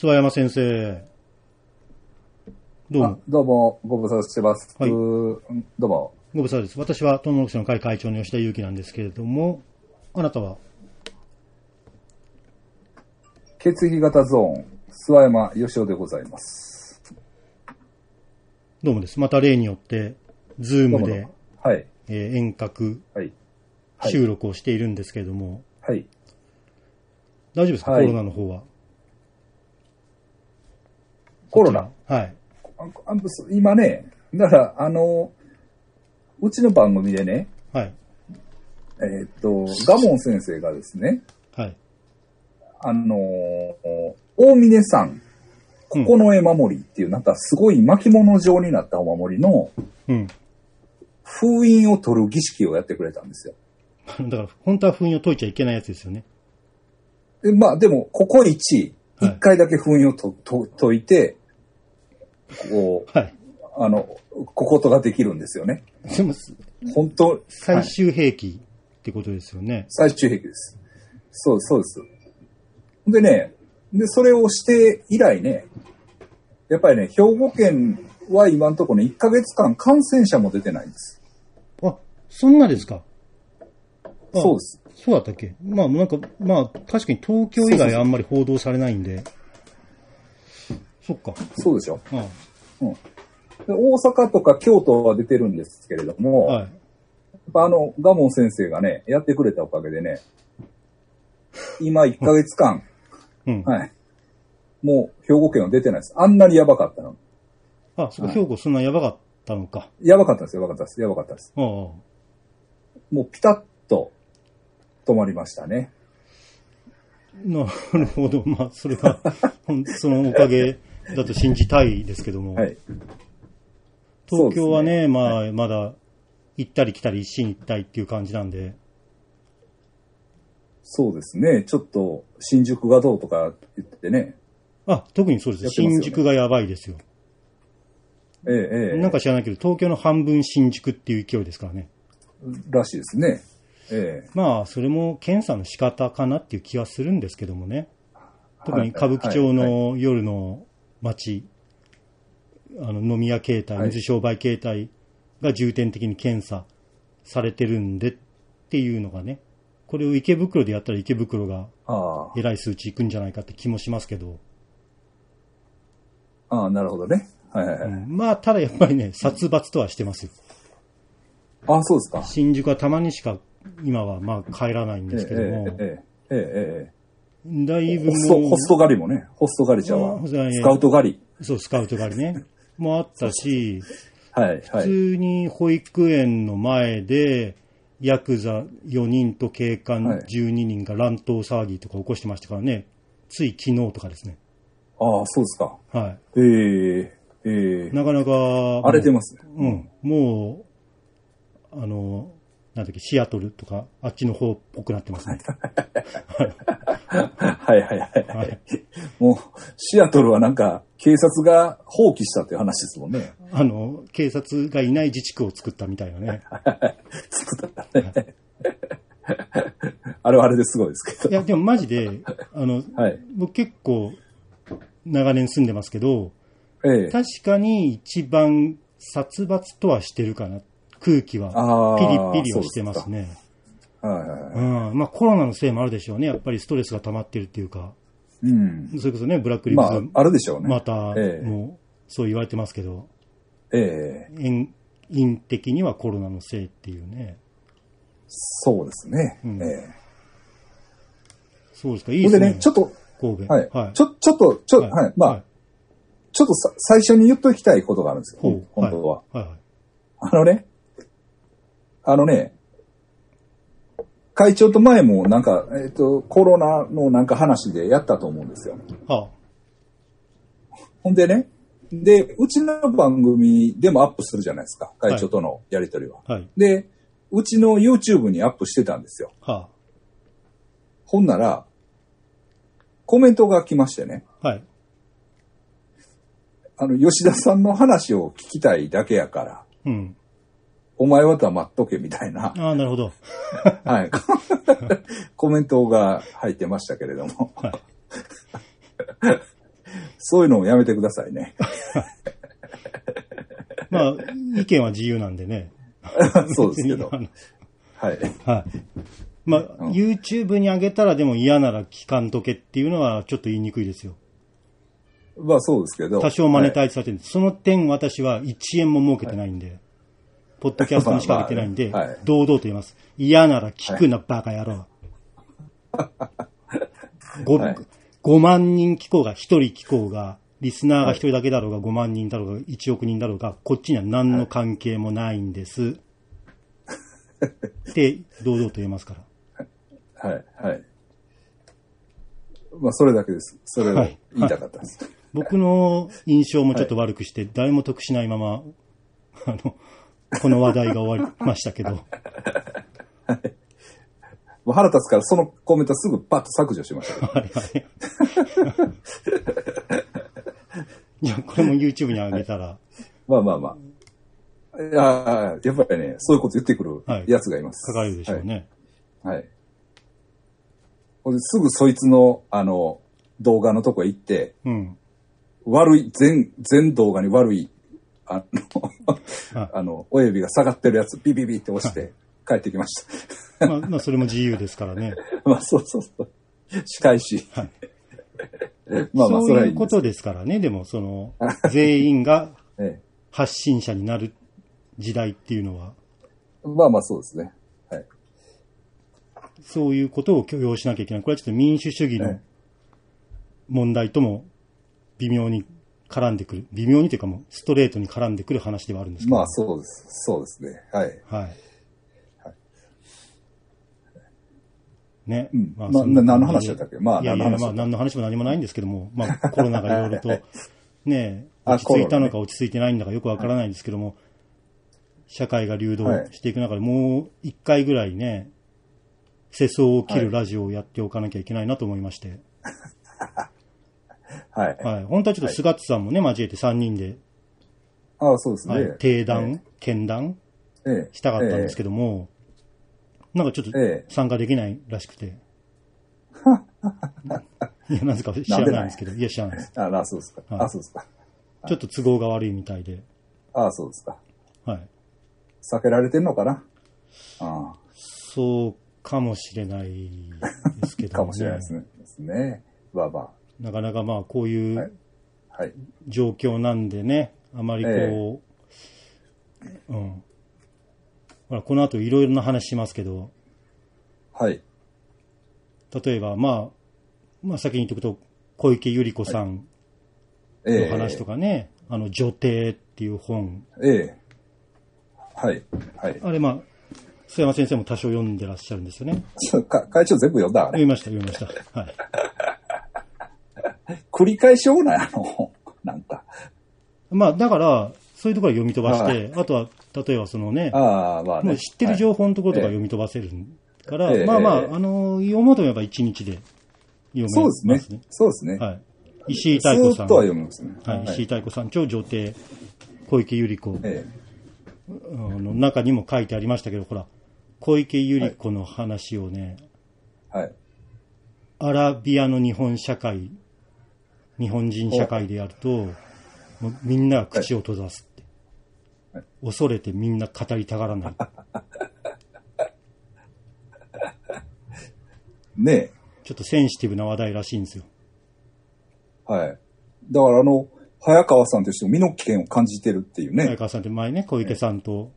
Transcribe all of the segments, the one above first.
諏訪山先生。どうあも、どうも、ご無沙汰してます。はいうんどうも。ご無沙汰です。私は、トンノクシの会会長の吉田祐樹なんですけれども、あなたは、血液型ゾーン、諏訪山義雄でございます。どうもです。また例によって、ズームではい。えー遠隔はい。はい収録をしているんですけれども、はい。大丈夫ですか、はいコロナの方は。コロナ？はい。今ね、だから、あの、うちの番組でね、はい。えーっと、ガモン先生がですね、はい。あの大峰山、うん九重守りっていう、なんかすごい巻物状になったお守りのうん。封印を取る儀式をやってくれたんですよ。だから、本当は封印を解いちゃいけないやつですよね。でまあ、でも、ここ一、はい一回だけ封印をとと解いて、こう、はい。あの、こことができるんですよね。でも、本当、はい最終兵器ってことですよね。最終兵器です。そうです、そうです。でね、で、それをして以来ね、やっぱりね、兵庫県は今のところね、1ヶ月間感染者も出てないんです。あ、そんなですか？あそうです。そうだったっけ？まあ、なんか、まあ、確かに東京以外あんまり報道されないんで。そっか。そうでしょ。あうん。で大阪とか京都は出てるんですけれども、はい。やっぱあの、ガモン先生がね、やってくれたおかげでね、今1ヶ月間、うん。はい。もう兵庫県は出てないです。あんなにやばかったの。あ、そこはい兵庫そんなやばかったのか。やばかったです、やばかったです、やばかったです。ああ。もうピタッと止まりましたね。なるほど。まあ、それが、そのおかげだと信じたいですけども。はい。東京はそうですね、まあ、まだ、行ったり来たり一心一体っていう感じなんで。そうですね。ちょっと、新宿がどうとか言ってね。あ、特にそうです。すよね新宿がやばいですよ。ええ、ええ。なんか知らないけど、東京の半分新宿っていう勢いですからね。らしいですね。ええ。まあ、それも検査の仕方かなっていう気はするんですけどもね。特に歌舞伎町はいの夜の街、あの飲み屋形態、はい水商売形態が重点的に検査されてるんでっていうのがね、これを池袋でやったら池袋があえらい数値いくんじゃないかって気もしますけど、あ、ああ、なるほどね。はいはいはい。うんまあ、ただやっぱりね、殺伐とはしてますよ。ああ、そうですか。新宿はたまにしか今はまあ帰らないんええですけども、ええ、ええ、ええ、えだいぶえ。ホスト、ホスト狩りもね。ホスト狩りちゃうわ。スカウト狩り。そう、スカウト狩りね。もあったし、はい、はい。普通に保育園の前で、ヤクザ4人と警官はい12人が乱闘騒ぎとか起こしてましたからね。つい昨日とかですね。ああ、そうですか。はええ、ええい。。なかなか、荒れてますね。うん。もう、あの、なんだっけ、シアトルとか、あっちの方っぽくなってますね。はいはいはい。ははいい、もう、シアトルはなんか、警察が放棄したっていう話ですもんね。あの、警察がいない自治区を作ったみたいなね。作ったね。あれはあれですごいですけど。いや、でもマジで、あの、はい。僕結構、長年住んでますけど、ええ。確かに一番殺伐とはしてるかな。空気は。ピリピリはしてますね。そうですか。はいはいはい。うん。まあコロナのせいもあるでしょうね。やっぱりストレスが溜まってるっていうか。うん。それこそね、ブラックリブまあズ、あるでしょうね。また、ええもう、そう言われてますけど、ええ。因因的にはコロナのせいっていうね。そうですね。うんええ。そうですか、いいですね。でね、ちょっと、神戸。はい。はい。ちょ、ちょっと、ちょ、はいはい。まあ、はいちょっとさ最初に言っときたいことがあるんですよ。本当は。はいはい。あのね、あのね、会長と前もなんか、えっ、と、コロナのなんか話でやったと思うんですよ。はほんでね、で、うちの番組でもアップするじゃないですか。会長とのやりとりは。あ、はい。で、うちの YouTube にアップしてたんですよ。はほんなら、コメントが来ましてね、あ、はい。あの、吉田さんの話を聞きたいだけやから、うん。お前は黙っとけみたいな、ああ、なるほど。はい、コメントが入ってましたけれども。はい。そういうのをやめてくださいね。まあ、意見は自由なんでね。そうですけどはい。はい。まあ、うん YouTube に上げたらでも嫌なら聞かんとけっていうのはちょっと言いにくいですよ。まあそうですけど。多少マネタイイズされてるんです。その点私は1円も儲けてないんで、ポッドキャストにしか上げてないんで、まあまあはい堂々と言います。嫌なら聞くな、バカ野郎。ごはい5万人聞こうが、1人聞こうが、リスナーが1人だけだろうが、5万人だろうが、1億人だろうが、こっちには何の関係もないんです。って、堂々と言えますから。はい、はい。まあそれだけです。それをはい言いたかったです。僕の印象もちょっと悪くして、誰も得しないまま、あの、この話題が終わりましたけど、もう腹立つからそのコメントすぐパッと削除しましたけど。はいはい。じゃあ、これも YouTube に上げたら、まあまあまあ。いややっぱりね、そういうこと言ってくるはいやつがいます。書かれるでしょうね。はい。はい。すぐそいつの、あの、動画のとこ行って、うん。悪い、全、全動画に悪い、あのはい、あの、親指が下がってるやつ、ビビビって押して帰ってきました。まあ、まあ、それも自由ですからね。まあ、そうそうそう。仕返し。はい。まあまあ、そそういうことですからね。でも、その、全員がえ発信者になる時代っていうのは、え。まあまあ、そうですね。はい。そういうことを許容しなきゃいけない。これはちょっと民主主義のえ問題とも微妙に絡んでくる。微妙にというかもうストレートに絡んでくる話ではあるんですけど。まあ、そうです。そうですね。はい。はい。ね。うんまあそんなな何の話だったっけ？まあいやいや、まあ何の話も何もないんですけども、まあコロナがいろいろと、ね、あ落ち着いたのか落ち着いてないんだかよくわからないんですけども、社会が流動していく中でもう一回ぐらいね、世相を切るラジオをやっておかなきゃいけないなと思いまして。はい。はい。本当はちょっと菅津さんもね、交えて3人で、ああ、そうですね。はい、定談、見談ええ。したかったんですけども、なんかちょっとええ参加できないらしくて。いや、なぜか知らないんですけど、いや、知らないです。ああ、そうですか。はいあそうですか。ちょっと都合が悪いみたいで、ああ、そうですか。はい。避けられてんのかな？あそうかもしれないですけあ、ど、かもしれないですね。ですね。まあまなかなかまあ、こういはいうはい。状況なんでね、あまりこう、うん。ほら、この後いろいろな話しますけど、はい。例えば、まあ、まあ先に言っておくと、小池百合子さんええ。の話とかね、あの、女帝っていう本、ええ。はい。はい。あれまあ、須山先生も多少読んでらっしゃるんですよね。会長全部読んだ。読みました、読みました。はい。繰り返しような、あの、なんか。まあ、だから、そういうところは読み飛ばしはて、あとは、例えばそのね、ああ、まあね。もう知ってる情報のところとかはい読み飛ばせるから、ええまあまあ、ええあの、読もうと思えば一日で読めそうまですすねね。。そうですね。はい。石井太子さん。はね。はい、石井太子さん、超女帝、小池百合子えの中にも書いてありましたけど、ほら、小池百合子の話をね、え。はい。アラビアの日本社会、日本人社会でやると、もうみんなが口を閉ざすって。はい恐れてみんな語りたがらない。ねちょっとセンシティブな話題らしいんですよ。え。はい。だからあの、早川さんとしても身の危険を感じてるっていうね。早川さんって前ね、小池さんと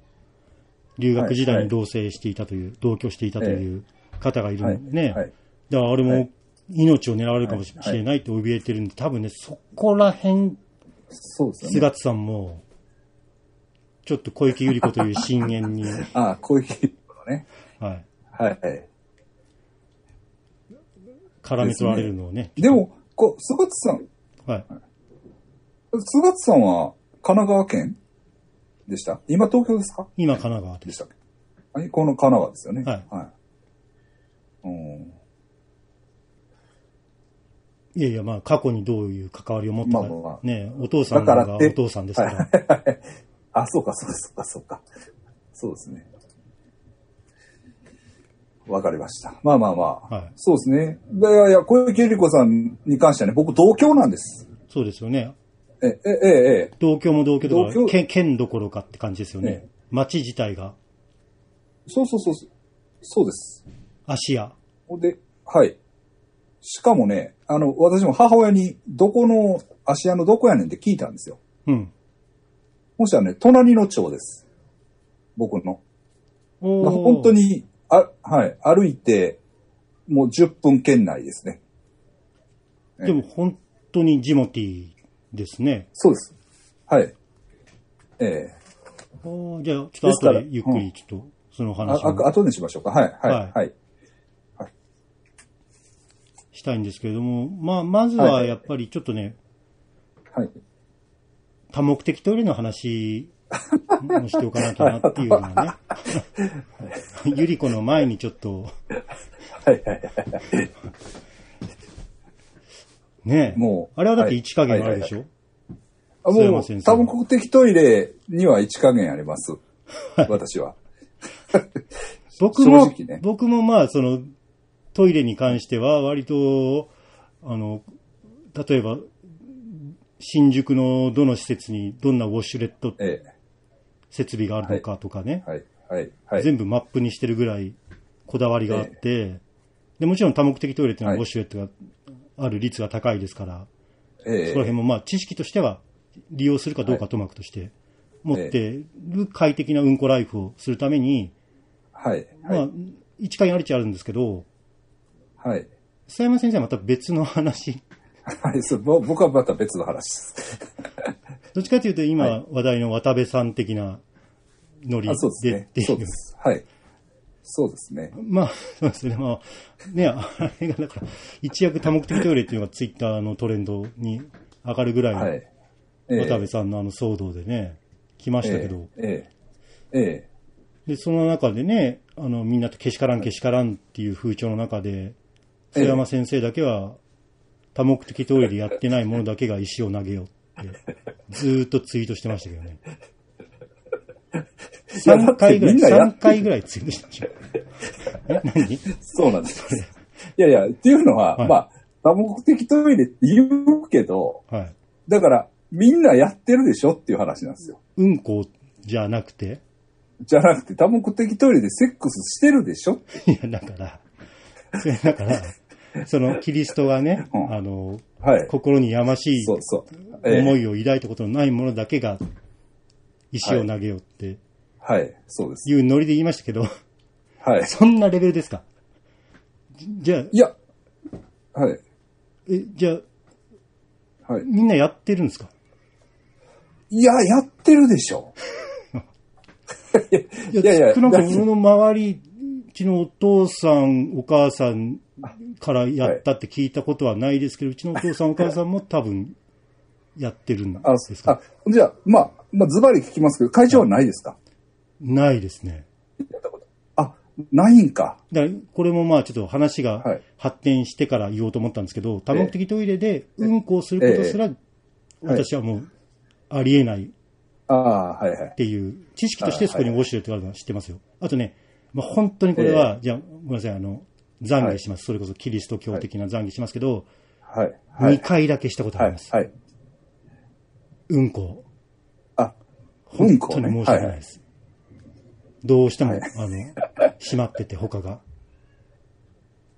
留学時代に同棲していたという、同居していたという方がいるんでね。はい。だからあれもはい命を狙われるかもしれないって怯えてるんで、多分ね、そこら辺、そうですよね。菅津さんも、ちょっと小池百合子という深淵に、ああ、こういうことね。はい、はい。絡め取られるのをね。でも、こう、菅津さん、はい。菅津さんは神奈川県でした？今東京ですか？今、神奈川で。したっけ？はい、この神奈川ですよね。はいはい。うん。いやいや、まあ、過去にどういう関わりを持ったか、まあまあね、お父さんがお父さんですから。あ、そうか、そうか、そうか、そうか。そうですね。わかりました。まあまあまあ。はいそうですね。いやいや、小池百合子さんに関してはね、僕同郷なんです。そうですよね。え、え、え、え、同居も同居とか、県県どころかって感じですよね。ね町自体がそうそうそうそう。です。芦屋。で、はい。しかもね、あの、私も母親に、どこの、芦屋のどこやねんって聞いたんですよ。うん。もしたらね、隣の町です。僕の。本当。に、あ、はい、歩いて、もう10分圏内ですね。でも本当にジモティーですね。そうです。はい。ええおーじゃあ、ちょっと後でゆっくりちょっとそのあ、話をあ、後にしましょうか。はい、ははいい、はい。したいんですけれども、まあ、まずはやっぱりちょっとね、はい。多目的トイレの話もしておかなきゃなっていうのはね。ゆり子の前にちょっと、はい、はい。ねえ。もうあれはだってはい1加減あるでしょ、あもう先、生多目的トイレには1加減あります。私は。僕も、正直ね僕もまあ、その、トイレに関しては割と、あの、例えば、新宿のどの施設にどんなウォッシュレットえ設備があるのかとかね。え、、はい、はい、はい。全部マップにしてるぐらいこだわりがあって、でもちろん多目的トイレっていうのははい。ウォッシュレットがある率が高いですから、ええ。そこら辺もまあ知識としては利用するかどうかともかくとして、持ってる快適なうんこライフをするために、はい、まあはい、、一回ありちゃあるんですけど、はい。佐山先生はまた別の話。はい、そうぼ僕はまた別の話です。どっちかというと今はい話題の渡部さん的なノリあ、そうですねでって。いそうで。す。はい。そうですね。まあ、そうですね。まあ、ね、あれがだから、一躍多目的トイレっていうのがツイッターのトレンドに上がるぐらいのはい。ええ渡部さんのあの騒動でね、来ましたけど、ええええで、その中でね、あの、みんなとけしからんけしからんっていう風潮の中で、ええ須山先生だけは、多目的トイレでやってないものだけが石を投げようって、ずーっとツイートしてましたけどね。3回ぐらい、みんなやっ3回ぐらいツイートしてました。え、何？そうなんです。いやいや、っていうのは、はいまあ、多目的トイレって言うけど、はい。だから、みんなやってるでしょっていう話なんですよ。うんこじゃなくて、じゃなくて、多目的トイレでセックスしてるでしょいや、だから、それだから、そのキリストがね、うんあの、はい。心にやましい思いを抱いたことのないものだけが石を投げようってはい。そうです。いうノリで言いましたけど、はい。そんなレベルですか？じゃあ、いや、はい。え、じゃあ、はい。みんなやってるんですか？いや、やってるでしょ。いやいや、少なくともの周り、うちのお父さん、お母さんからやったって聞いたことはないですけど、うちのお父さん、お母さんも多分やってるんあ、ですか？あじゃあ、まあ、まあ、ズバリ聞きますけど、会長はないですか、ないですね。あ、ないんか。だこれもまあちょっと話がはい発展してから言おうと思ったんですけど、多目的トイレでうんこをすることすら、私はもうありえないっああ、はいはい。ていう、知識としてそこにウォシュレットがあるのは知ってますよ。あとね、まあ、本当にこれは、じゃあ、ごめんなさい、あの、懺悔します。それこそキリスト教的な懺悔しますけど、はい。はい2。回だけしたことあはいります。。はい。うんこ。あ、う本当に申し訳ないです。どうしても、はいあの、閉まってて他が。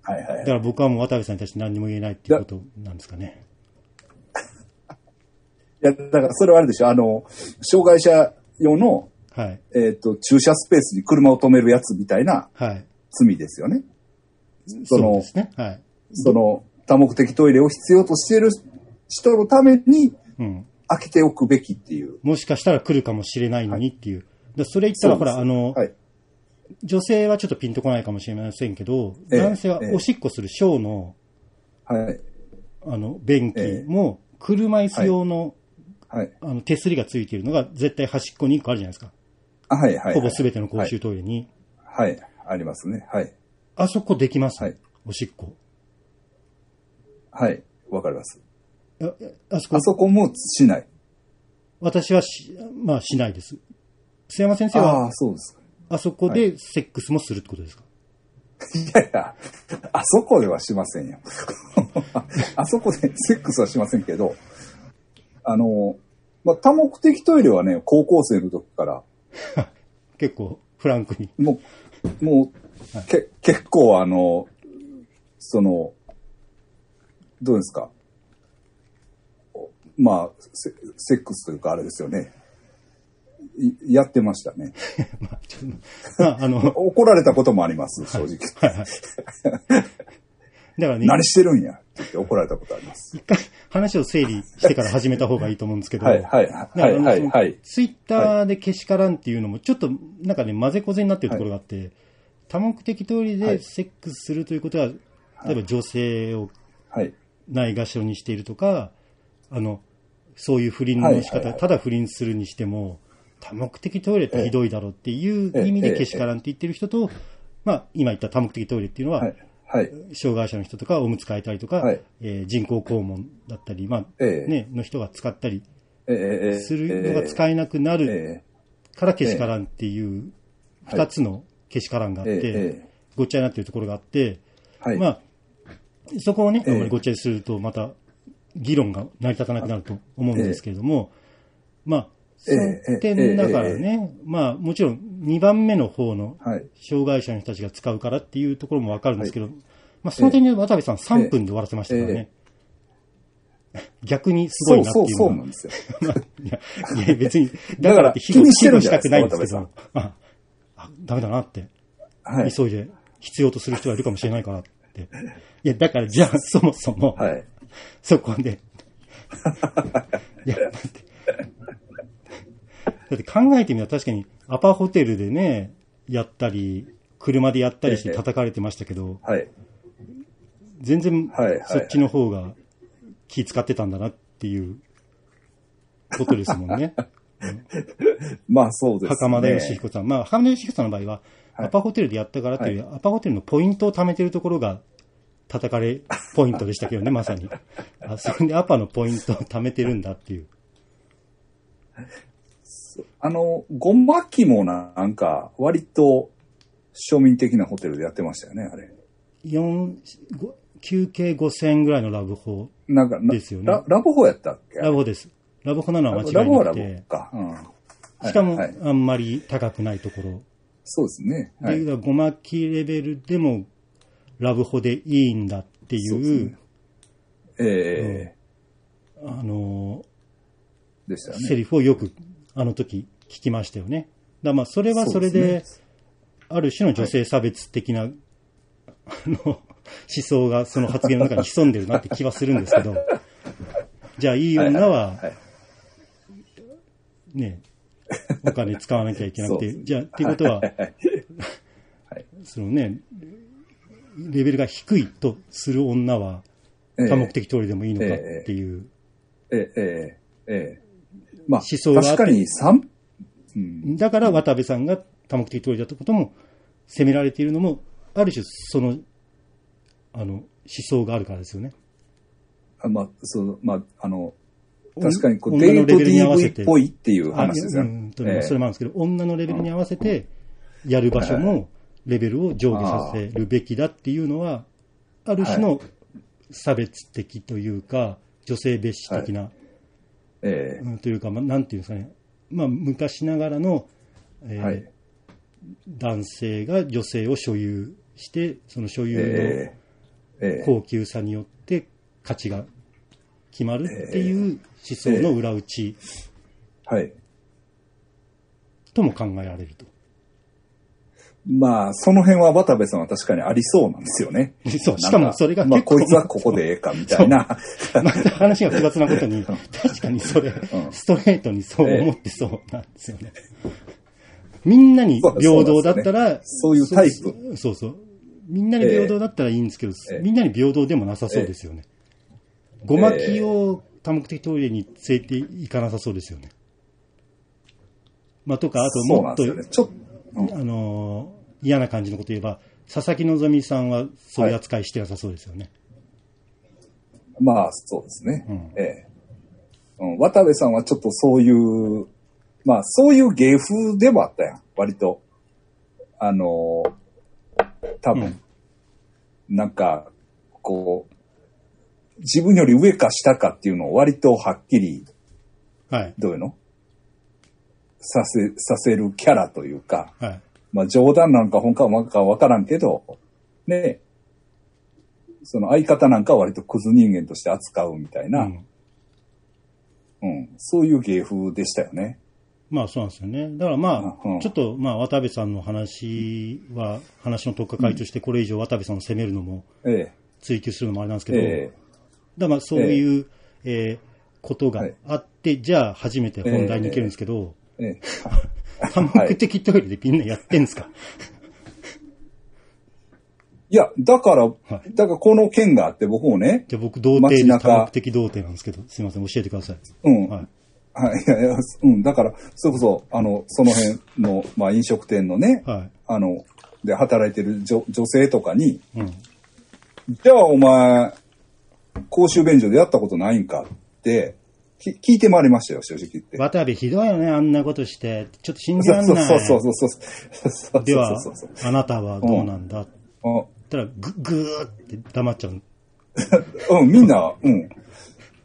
はいはいはい。だから僕はもう渡部さんに対して何にも言えないっていうことなんですかね。いや、だからそれはあれでしょ、あの、障害者用の、はい。えっ、と、駐車スペースに車を止めるやつみたいなはい。罪ですよね。そのそうですね。はい。その、多目的トイレを必要としている人のためにうん。開けておくべきっていう。もしかしたら来るかもしれないのにっていう。だそれ言ったら、ほら、あの、はい。女性はちょっとピンとこないかもしれませんけど、ええ男性はええおしっこする小の、はい。あの、便ええ器も、車椅子用の、はい。あの、手すりがついているのが絶対端っこに1個あるじゃないですか。あはい。はい。ほぼ全ての公衆トイレに。はい。はい。ありますね。はい。あそこできます、はいおしっこ。はい。わかります。ああそこ？あ、そこもしない。私はし、まあしないです。須山先生あは？あ、そうです。あそこでセックスもするってことですか、いやいや、あそこではしませんよ。あそこでセックスはしませんけど、あの、まあ、多目的トイレはね、高校生の時から、結構フランクに。もう、もう、け、結構あの、その、どうですか？おまあ、セセックスというかあれですよね。いやってましたね。まあ、ちょっと、まあ、あの、は い怒られたこともあります、正直。はい。だからね、何してるんや。って言って怒られたことあります。一回話を整理してから始めた方がいいと思うんですけど、はい、はい、はい、はい、はい。ツイッターでけしからんっていうのも、ちょっとなんかね、混ぜこぜになってるところがあって、多目的トイレではい。セックスするということは、例えば女性をはい。ないがしろにしているとか、あの、そういう不倫の仕方、はいはいはい。ただ不倫するにしても、多目的トイレってひどいだろうっていう意味ええでけしからんって言ってる人と、まあ、今言った多目的トイレっていうのは、はい、はい。障害者の人とかおむつ替えたりとか、はい。えー人工肛門だったり、まあ、ええ。ね、の人が使ったりするのが使えなくなるえからけしからんっていう二つのけしからんがあっええて、え。ごっちゃになってるところがあって、はい。まあ、そこをね、あまりごっちゃにするとまた議論が成り立たなくなると思うんですけれども、まあ、そ点だからえね、まあもちろん2番目の方のはい。障害者の人たちが使うからっていうところもわかるんですけど、まあその点で渡部さん3分で終わらせましたからね。逆にすごいなってそう、そう、そうなんですよ。まあいや、別に、だから気にしてるしたくないんですけど、あ、あダメだなって、はい。急いで必要とする人がいるかもしれないからって。いや、だからじゃあそもそも、はい。そこで、いや、だって、だって考えてみたら確かにアパホテルでね、やったり、車でやったりして叩かれてましたけど、はい。全然はいはいそっちの方が気使ってたんだなっていうことですもんね。まあそうですね。袴田義彦さん。まあ、袴田義彦さんの場合は、はいアパホテルでやったからという、アパホテルのポイントを貯めてるところが、叩かれポイントでしたけどね、まさに。あそこでアパのポイントを貯めてるんだっていう。あの、ゴマキもななんか、割と庶民的なホテルでやってましたよね、あれ。四ご休憩5000円ぐらいのラブホ。なんか、なですよねララブホやったっけ？ラブホです。ラブホなのは間違いラブホはラブなくてホ。か。うん。はいしかも、はいあんまり高くないところ。そうですね。はい。で、ごまきレベルでも、ラブホでいいんだっていう、そうねええあのでしたよセね。リフをよくあの時聞きましたよね。だまあそれはそれで、ある種の女性差別的な、あの思想がその発言の中に潜んでるなって気はするんですけど、じゃあいい女ははい。ね、お金使わなきゃいけなくて、じゃあっていうことは、そのね、レベルが低いとする女はええ。多目的トイレでもいいのかっていう、ええええええまあ、思想があって確かに三うん、だから渡部さんが多目的トイレだったことも責められているのも、ある種その、あの、思想があるからですよね。あまあ、そう、まあ、あの、確かにこう、女のレデートベルに合わせ DV てっぽいっていうあ話ですよね。うん、それもあるんですけど、女のレベルに合わせて、やる場所もレベルを上下させるべきだっていうのは、ある種の差別的というか、女性蔑視的な、えうんというか、まあ、なんていうんですかね、まあ、昔ながらの、えーえはい。男性が女性を所有して、その所有の高級さによって価値が決まるっていう思想の裏打ちはい。とも考えられると。まあ、その辺は渡部さんは確かにありそうなんですよね。そう、しかもそれがまあ、こいつはここでええか、みたいな。また話が複雑なことに、確かにそれ、うんストレートにそう思ってそうなんですよね。みんなに平等だったら、そういうタイプそうそうそう。みんなに平等だったらいいんですけど、ええみんなに平等でもなさそうですよね。ごまきを多目的トイレに連れて行かなさそうですよね。まあ、とか、あともっと。ちょっと、うんあのー嫌な感じのこと言えば、佐々木希さんはそういう扱いしてなさそうですよね。まあ、そうですね。うんええ。うん、渡部さんはちょっとそういう、まあ、そういう芸風でもあったやん、割と。あのー多分、うんなんか、こう、自分より上か下かっていうのを割とはっきりはい。どういうの？させ、させるキャラというか、はい。まあ冗談なんか本かわかわからんけど、ね、その相方なんかは割とクズ人間として扱うみたいな、うん。うん、そういう芸風でしたよね。まあそうなんですよね。だからまあ、うんちょっとまあ渡部さんの話は、話の特化会としてこれ以上渡部さんを責めるのも、え追求するのもあれなんですけえ、ど、えだからまあそういう、えーことがあって、じゃあ初めて本題に行けるんですけど、え、ええ。多目的トイレでみんなやってんですか、いや、だから、いだからこの件があって僕もね、じゃあ僕童貞で多目的童貞なんですけど、すいません、教えてください。うん、はい。はい、いやいや、うん、だから、それこそ、あの、その辺の、まあ飲食店のね、はい。あの、で働いてる女女性とかに、うん。じゃあお前、公衆便所でやったことないんかって、き聞いて回りましたよ、正直言って。渡部ひどいよね、あんなことして。ちょっと信じらんない。そうそうそうそうそうそう。ではあなたはどうなんだう言ったら、ぐ、ぐーって黙っちゃう。うん、うんみんな、うん。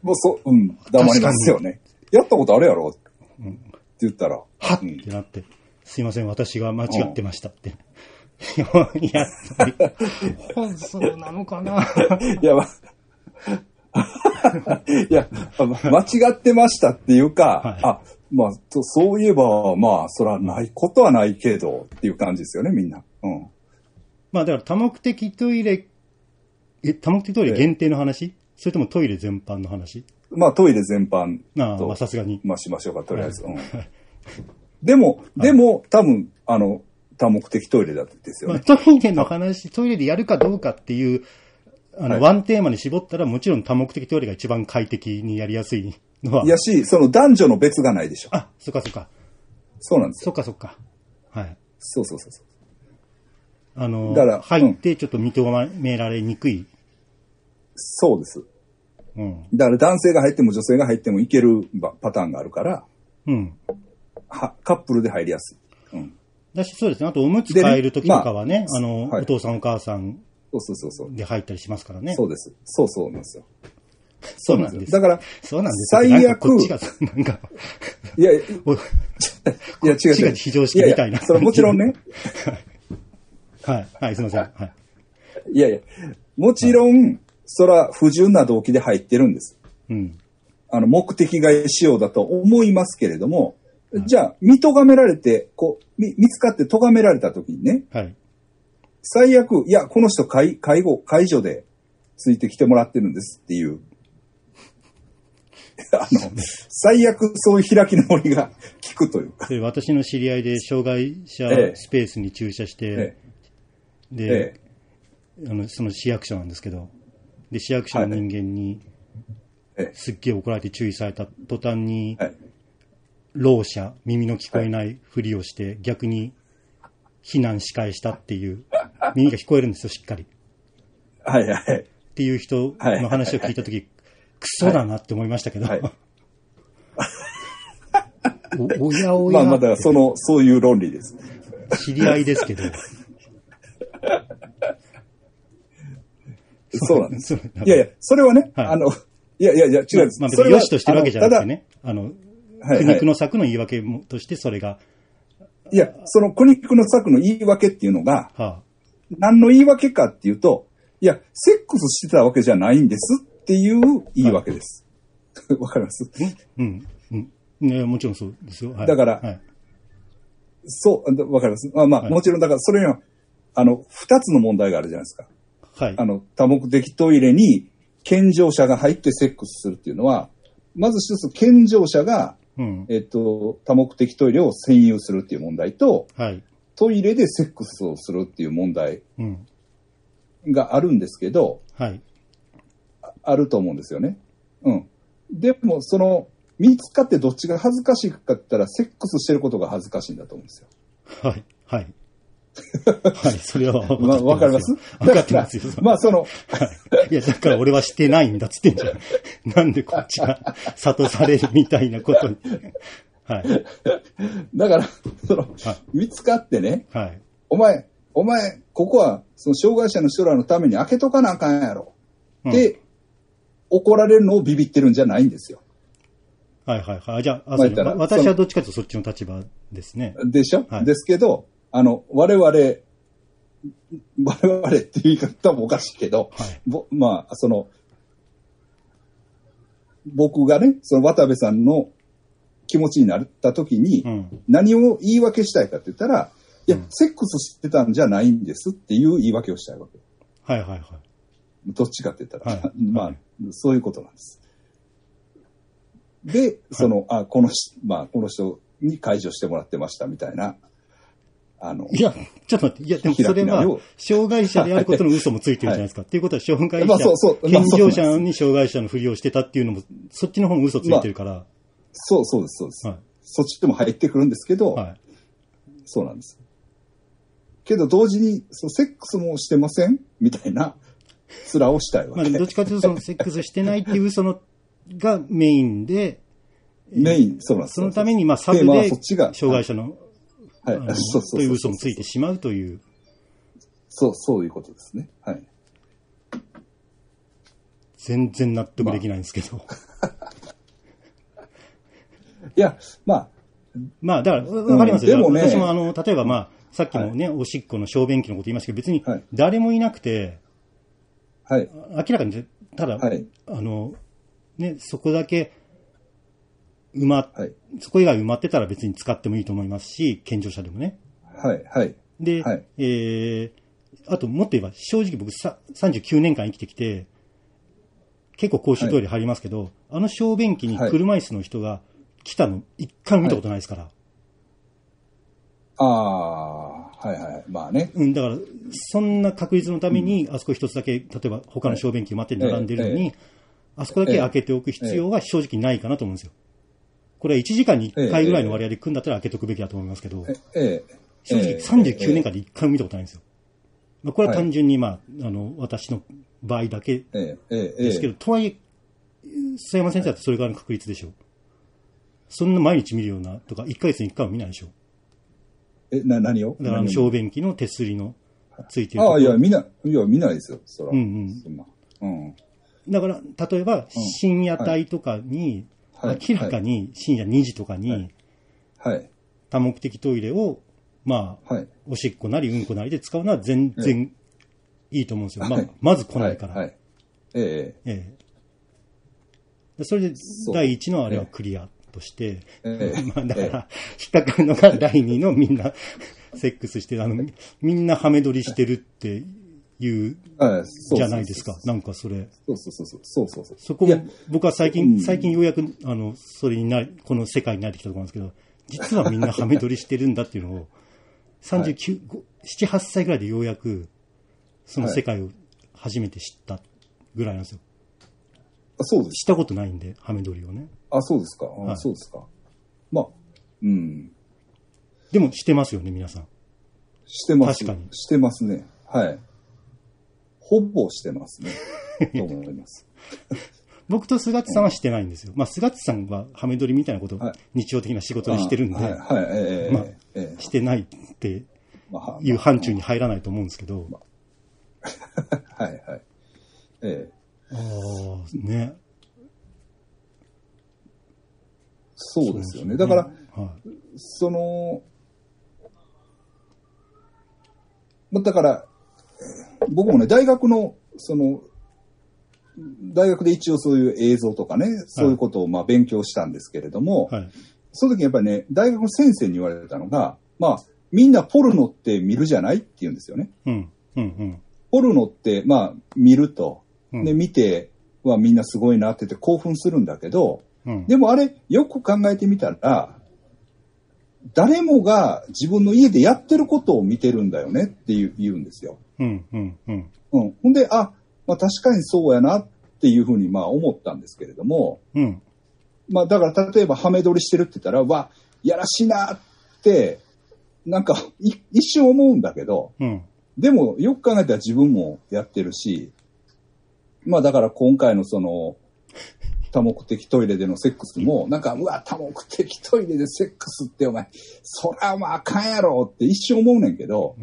もうそ、うん、黙りますよね。やったことあるやろって言ったら、はっうんってなって、すいません、私が間違ってましたって。いや、本そうなのかないや、ま いや、間違ってましたっていうか、はいあ、まあ、そそういえば、まあ、そらないことはないけど、っていう感じですよね、みんな。うん。まあだから多目的トイレ、え、多目的トイレ限定の話、それともトイレ全般の話？まあ、トイレ全般なあ、とまあさすがに。まあ、しましょうか、とりあえず。うん、でも、でも、多分、あの、多目的トイレだったですよまあ、ね。トイレの話、トイレでやるかどうかっていう、あの、はいワンテーマに絞ったら、もちろん多目的トイレが一番快適にやりやすいのは。いやし、その男女の別がないでしょ。あ、そっかそっか。そうなんですよ。そっかそっか。はい。そうそうそうそう。あの、だから入ってちょっと認められにくい。そうです。うん。だから男性が入っても女性が入ってもいけるばパターンがあるから、うん。はカップルで入りやすい。うん。だし、そうですね。あと、おむつ替えるときとかはね、まああの、はいお父さんお母さんそうそうそうそう。で入ったりしますからね。そうです。そうそうなんですよ。そうなんです。だから、そうなんです。最悪こっちが、なんか、いや、い おや違う違う。が非常識みたいなややそれはもちろんね。はい、はい、すみません。はい。いやいや、もちろん、そら不純な動機で入ってるんです。うん。あの、目的外使用だと思いますけれども、じゃあ、見咎められて、こう、見見つかって咎められた時にね、はい。最悪、いや、この人介、介護、介助でついてきてもらってるんですっていう。あの、最悪そういう開き直りが 効くというか。私の知り合いで障害者ええスペースに駐車して、えで、えあの、その市役所なんですけど、で、市役所の人間に、ええすっげえ怒られて注意された途端に、はい。ろう者、耳の聞こえないふりをして、逆に避難し返したっていう、耳が聞こえるんですよ、しっかり。っはいはい。ていう人の話を聞いたとき、クソだなって思いましたけど、はいおおやお まあまあ、やだその、そういう論理です。知り合いですけど、そうなんです。いやいや、それはね、はいあの、いやいやいや、違うんです。まあ別それはに良しとしてるわけじゃなくてね、あの、苦肉の策の言い訳もとしてそれが、い。いや、その苦肉の策の言い訳っていうのが、は何の言い訳かっていうと、いや、セックスしてたわけじゃないんですっていう言い訳です。わ、かります？あ、うん、うん、ね、もちろんそうですよ。はい、だからはい、そう、わかります？まあまあ、はいもちろん、だからそれには、あの、二つの問題があるじゃないですか。はいあ、の、多目的トイレに健常者が入ってセックスするっていうのは、まず一つ健常者が、うん、えっと、多目的トイレを占有するっていう問題と、はい、トイレでセックスをするっていう問題うん、があるんですけど、はい、あると思うんですよね。うん。でも、その、見つかってどっちが恥ずかしいかって言ったら、セックスしてることが恥ずかしいんだと思うんですよ。はい、はい。はい、それはまあ、わかります？分かってますよ。まあ、その、いや、だから俺はしてないんだっつってんじゃん。なんでこっちが諭されるみたいなことに。はい、だから、そのは、見つかってね、はい、お前、お前、ここは、その障害者の人らのために開けとかなあかんやろ。うんで、怒られるのをビビってるんじゃないんですよ。はいはいはい。じゃあ、あまあ私はどっちかというとそっちの立場ですね。でしょ、はいですけど、あの、我々、我々っていう言い方もおかしいけど、はい。ぼまあ、その、僕がね、その渡部さんの気持ちになった時に、うん。何を言い訳したいかって言ったら、いや、うんセックスしてたんじゃないんですっていう言い訳をしたいわけ。はいはいはい。どっちかって言ったら、はい。まあ、はいそういうことなんです。で、その、あ、このし、まあ、この人に解除してもらってましたみたいな、あの、いや、ちょっと待って、いや、でもそれは障害者であることの嘘もついてるじゃないですか。っていうことは、障害者。まあそうそう、まあ健常者に障害者のふりをしてたっていうのも、そっちの方も嘘ついてるから、そうそうです、そうです。はい。そっちでも入ってくるんですけど、はい。そうなんです。けど同時に、そのセックスもしてませんみたいな面をしたいわまあ、け。どっちかというと、そのセックスしてないっていう嘘の、がメインで、メイン、そうなんです。そのために、まあ、サブでそっちが、障害者の、はい、はい、そうそうそうという嘘もついてしまうという、そう、そういうことですね。はい。全然納得できないんですけど。いや、まあ、まあ、だから、わわかりますよ。でもね。私も、あの、例えば、まあ、さっきもね、おしっこの小便器のこと言いましたけど、別にはい。誰もいなくて、はい、明らかに、ただ、はい。あの、ね、そこだけ、埋ま、はい、そこ以外埋まってたら別に使ってもいいと思いますし、健常者でもね。はい、はい、で、はい。えー、あともっと言えば、正直僕さ39年間生きてきて、結構公衆トイレ入りますけど、あの小便器に車椅子の人が来たの一回も見たことないですから。ああ、はい、はい、まあね。うん、だから、そんな確率のために、あそこ一つだけ、例えば他の小便器を待って並んでるのえに、あそこだけ開けておく必要は正直ないかなと思うんですよ。これは1時間に1回ぐらいの割合で組んだったら開けとくべきだと思いますけど。正直ええ39年間で1回も見たことないんですよ。まあ、これは単純に、まあ、あの、私の場合だけ。ですけど、とはいえ、佐山先生だってそれぐらいの確率でしょ。そんな毎日見るようなとか、1ヶ月に1回は見ないでしょ。え、な、何を？だから小便器の手すりのついてるああ、いや、見ない、いや、見ないですよ、そら。うんうんそんな。うん。だから、例えば、深夜帯とかに、はい明らかに深夜2時とかに、はい、多目的トイレを、まあ、はい。おしっこなりうんこなりで使うのは全然いいと思うんですよ。まはいあ、まず来ないから。はい。はいええ、ええでそれで、第一のあれはクリアとして、ええ まあ、だから、引っかかるのが第二のみんな、セックスして、あの、みんなハメ撮りしてるっていう、じゃないですか。なんかそれ。そうそうそうそう。そうそうそう。そこも、僕は最うん近、最近ようやく、あの、それになり、この世界に慣れてきたところなんですけど、実はみんなハメ撮りしてるんだっていうのを、39、ご7、8歳ぐらいでようやく、その世界を初めて知ったぐらいなんですよ。あそうです。したことないんで、ハメ撮りをね。あ、そうですか。あはいそうですか。まあ、うん。でもしてますよね、皆さん。してます。確かにしてますね。はい。ほぼしてますね。と思います。僕と菅津さんはしてないんですよ。まあ、菅津さんはハメ撮りみたいなことをはい日常的な仕事でしてるんで、はい、はい、ええまあええしてないってまあいう範疇に入らないと思うんですけど、はい、はい。ええああ、ね。そうですよね。だから、はい。その、まあだから、僕もね、大学の、その、大学で一応そういう映像とかね、そういうことをまあ勉強したんですけれども、はい。その時やっぱりね、大学の先生に言われたのが、まあ、みんなポルノって見るじゃないって言うんですよね。うん。うん。うん。ポルノって、まあ、見ると。うんで、見てはみんなすごいなってて興奮するんだけど、うん。でもあれ、よく考えてみたら、誰もが自分の家でやってることを見てるんだよねっていう言うんですよ。うん。うん。うん。うん。ほんで、あ、まあ確かにそうやなっていうふうにまあ思ったんですけれども、うん。まあだから例えばハメ撮りしてるって言ったら、わ、やらしいなって、なんかい一瞬思うんだけど、うん。でもよく考えたら自分もやってるし、まあだから今回のその、多目的トイレでのセックスも、なんか、うわ、多目的トイレでセックスってお前、そらまああかんやろって一瞬思うねんけど、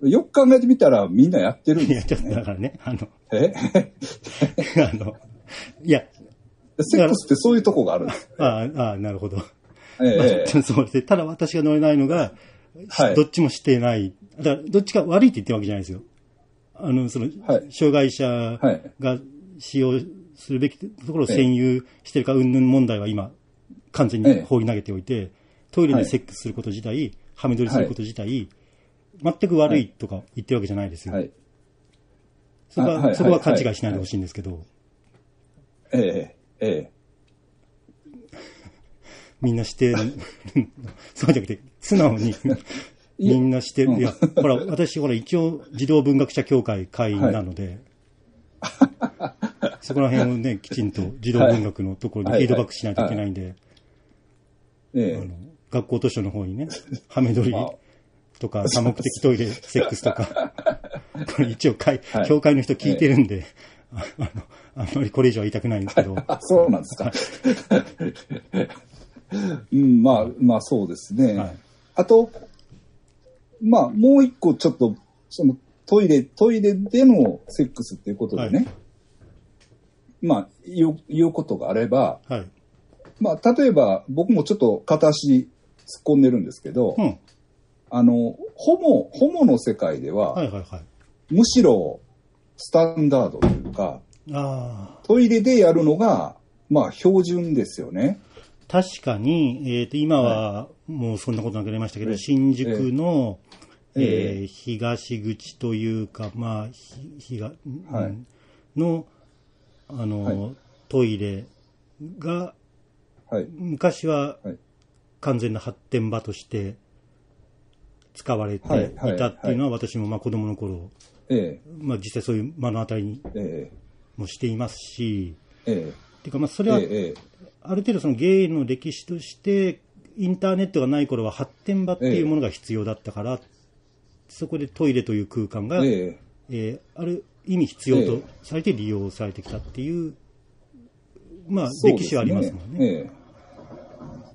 うんよく考えてみたらみんなやってるんいや、ですよちょっとだね。からね、あの、え？あの、いや、セックスってそういうとこがあるんです。ああ、ああなるほど。ええええそうですね。ただ私が乗れないのが、はいどっちもしてない。だから、どっちか悪いって言ってるわけじゃないですよ。あの、その、はい。障害者はい。が使用するべきところを占有してるか、云々問題は今、完全に放り投げておいて、トイレでセックスすること自体、はめ撮りすること自体、全く悪いとか言ってるわけじゃないですよ。はい。そこは、そこは勘はい。違いしないでほしいんですけど、ええええ。みんなしてる、そうじゃなくて、素直に、みんなしてる。いや、ほら、私、ほら、一応、児童文学者協会会員なので、そこら辺をね、きちんと児童文学のところにフィードバックしないといけないんで、学校図書の方にね、ハメ撮りまあ。とか、多目的トイレ、セックスとか、これ一応会、はい。協会の人聞いてるんで、ああの、あんまりこれ以上は言いたくないんですけど、あ、そうなんですか。うん、まあ、まあそうですね。はい。あと、まあもう一個ちょっと、そのトイレ、トイレでのセックスっていうことでね、はいまあ言う、言うことがあれば、はい。まあ例えば僕もちょっと片足突っ込んでるんですけど、うん。あの、ホモ、ホモの世界では、はいはいはい。むしろスタンダードというか。トイレでやるのが、まあ標準ですよね。確かに、えっ、と、今はもうそんなことなくなりましたけど、ええ。新宿の、ええ。ーえ東口というか、まあ、ひひが、うんはい。の、あの、はい。トイレが、はい。昔ははい。完全な発展場として使われてはい。たっていうのは、私もまあ子供の頃、えまあ実際そういう目の当たりにえ、え。もしていますし、え、え。ていうかまあそえ、れはええ、ある程度そのゲイの歴史として、インターネットがない頃は発展場っていうものが必要だったから、そこでトイレという空間が、えええ、ーある意味必要えとされて利用されてきたっていう、まあ歴史はありますもんね。え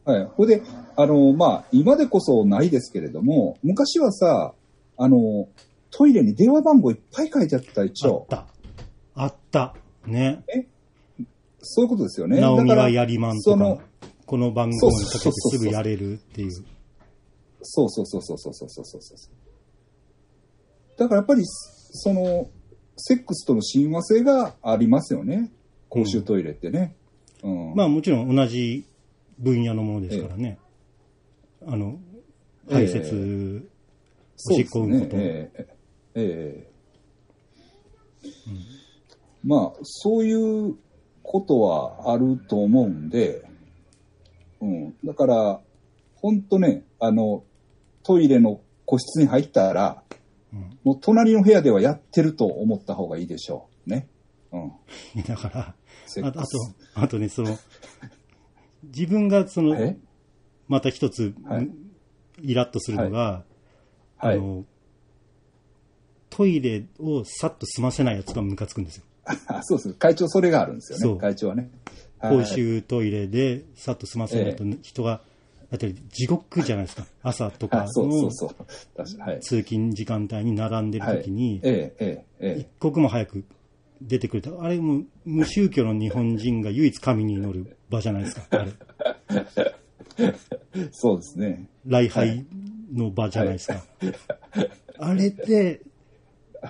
え。はい。ほいで、あの、まあ、今でこそないですけれども、昔はさ、あの、トイレに電話番号いっぱい書いてあった一応。あった。あった。ね。そういうことですよね。ナオミはやりまんとかその、この番号にかけてすぐやれるっていう。そうそうそうそうそうそうそうそうそう。だからやっぱり、その、セックスとの親和性がありますよね。公衆トイレってね。うん。まあもちろん同じ分野のものですからね。あの、ええ排泄、おしっこうんこと。ええええまあ、そういうことはあると思うんで、うん。だから、ほんとね、あの、トイレの個室に入ったら、うんもう隣の部屋ではやってると思った方がいいでしょう。ね。うん。だから、セああとあとね、その、自分がその、え？また一つ、はいイラッとするのが、はい。あの、トイレをさっと済ませないやつがムカつくんですよ。あ そうです。会長、それがあるんですよね。会長はね。はい公衆トイレでさっと済ませないと人が、だって地獄じゃないですか。朝とかの。通勤時間帯に並んでるはい時に、一刻も早く出てくれた。あれも無宗教の日本人が唯一神に祈る場じゃないですか。あれ。え。そうですね。礼拝の場じゃないですか。あれで、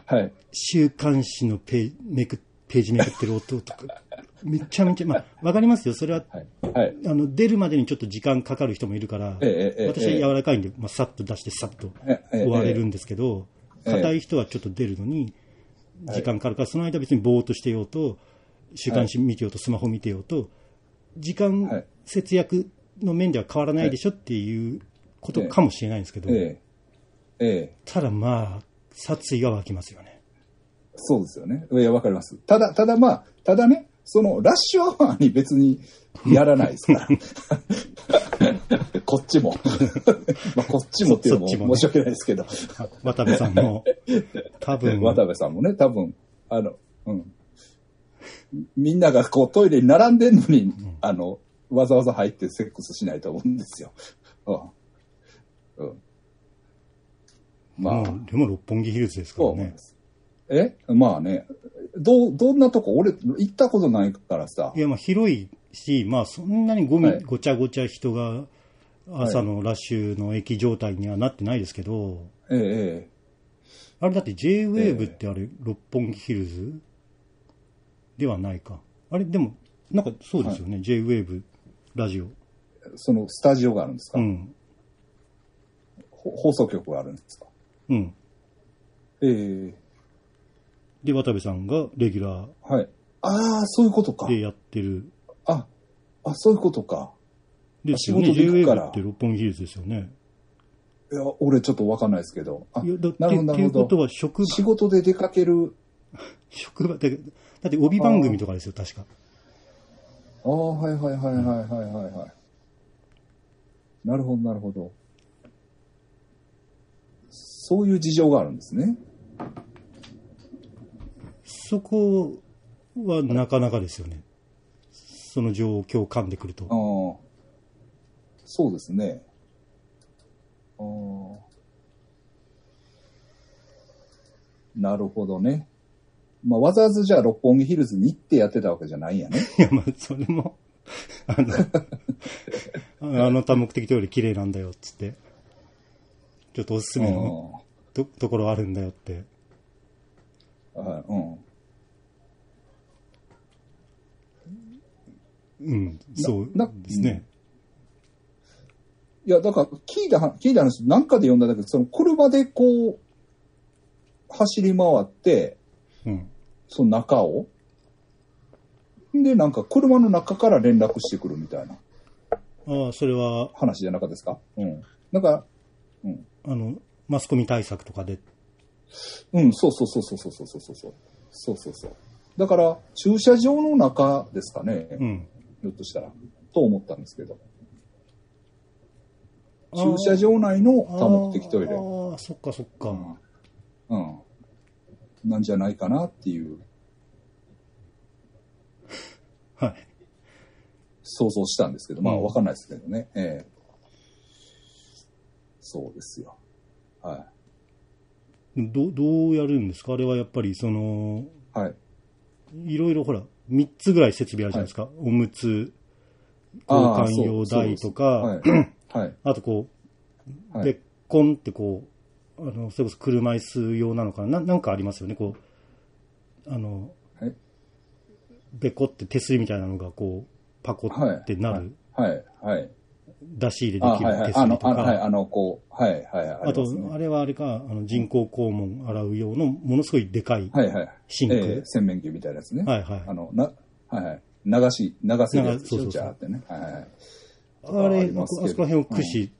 はい。週刊誌のペめくページめくってる音とか、めちゃめちゃ、まあ、わかりますよ。それは、はい。はい。あの、出るまでにちょっと時間かかる人もいるから、ええええ私は柔らかいんで、まあ、さっと出して、さっとええ終われるんですけど、ええ硬い人はちょっと出るのに、時間かかるから、その間別にぼーっとしてようと、週刊誌見てようと、スマホ見てようと、時は間い節約の面では変わらないでしょっていうことかもしれないんですけど。ただまあ、殺意は湧きますよね。そうですよね。いや、わかります。ただ、ただまあ、ただね、その、ラッシュアワーに別にやらないですから。こっちも。まあ、こっちもっていうのも申し訳ないですけど。あ渡部さんも、多分、渡部さんもね、多分、あの、うん。みんながこうトイレに並んでんのに、あの、わざわざ入ってセックスしないと思うんですよ。うん。うん。まあ、でも六本木ヒルズですからね。え？まあね、どう、どんなとこ？俺行ったことないからさ。い。や、まあ広いし、まあそんなにゴミ、はい。ごちゃごちゃ人が朝のラッシュの駅状態にはなってないですけど、えええあれだって J-Wave ってあれ、六本木ヒルズ？ではないか。あれ、でも、なんかそうですよね、J-Wave ラジオ。えそのスタジオがあるんですか、うん。ほ放送局があるんですか？うん。ええで、渡部さんがレギュラはい。ああ、そういうことかー。でやってる。あ、あ、そういうことか。ですよね。仕事で行くから J-Wave って六本木ヒルズですよね。いや、俺ちょっとわかんないですけど。あいや、だって、なるほど、ていうこと。は職場、仕事で出かける。職場だだって帯番組とかですよ、確か。ああ、はいはいはいはいはいはいはい。なるほど、なるほど。そういう事情があるんですね。そこはなかなかですよね。その状況を噛んでくると。ああ。そうですね。ああ。なるほどね。まあ、わざわざじゃあ六本木ヒルズに行ってやってたわけじゃないんやね。いや、まあ、それも、あの、あの多目的トイレ綺麗なんだよ、っつって。ちょっとおすすめのとところあるんだよって。うんはい、うん。うん、そうなですね。いや、だから、聞いたは、聞いた話、なんかで読んだんだけど、その車でこう、走り回って、うん。その中を、で、なんか車の中から連絡してくるみたいなああ、それは、話じゃなかったですか？うん。だから、うん。あの、マスコミ対策とかで、うん、そうそうそうそうそうそうそうそう。そうそうそう。だから、駐車場の中ですかね、うん。ひょっとしたら、と思ったんですけど。駐車場内の多目的トイレ。ああ、そっかそっか。うん。うん。なんじゃないかなっていう はい。想像したんですけど、まあうんわかんないですけどね。ええそうですよ。はい。どどうやるんですか？あれはやっぱり、その、はい。いろいろほら、3つぐらい設備あるじゃないですか。おむつ、交換用台とか、はい。はい。あとこう、はいべっこんってこう、あの、それこそ車椅子用なのかな？ななんかありますよね、こう、あの、はいべこって手すりみたいなのがこう、パコってなる、はい。はい。出し入れあ、できる手すりとあはい、か、あの、こう、はい、はい。ああとあれはあれか、あの人工肛門洗う用のものすごいでかいはい、はい。シンク。ええ洗面器みたいなやつね。はいはいあの、な、はいはい。流し、流せるやつでしょ、じゃあってね。はいはい。あれ、ああそこら辺を駆使、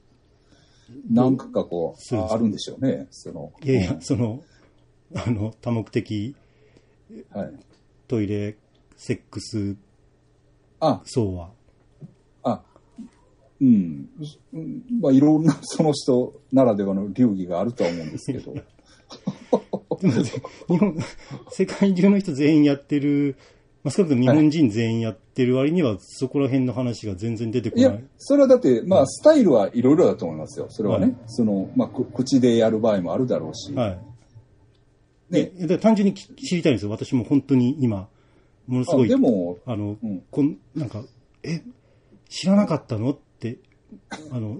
なんかこう、ああるんでしょうね。その、いやいや、その、あの、多目的はい。トイレ、セックスあ、層は。あ、うん。うんまあ、いろんな その人ならではの流儀があるとは思うんですけど。日本、世界中の人全員やってる、まあ、少なくとも日本人全員やってる割には、そこら辺の話が全然出てこいやない。、それはだって、まあ、スタイルはいろいろだと思いますよ。それはね。はいその、まあ、く口でやる場合もあるだろうし。はい。ね。単純にき知りたいんですよ。私も本当に今、ものすあごい、でも、あの、うんこん、なんか、え、知らなかったのって、あの、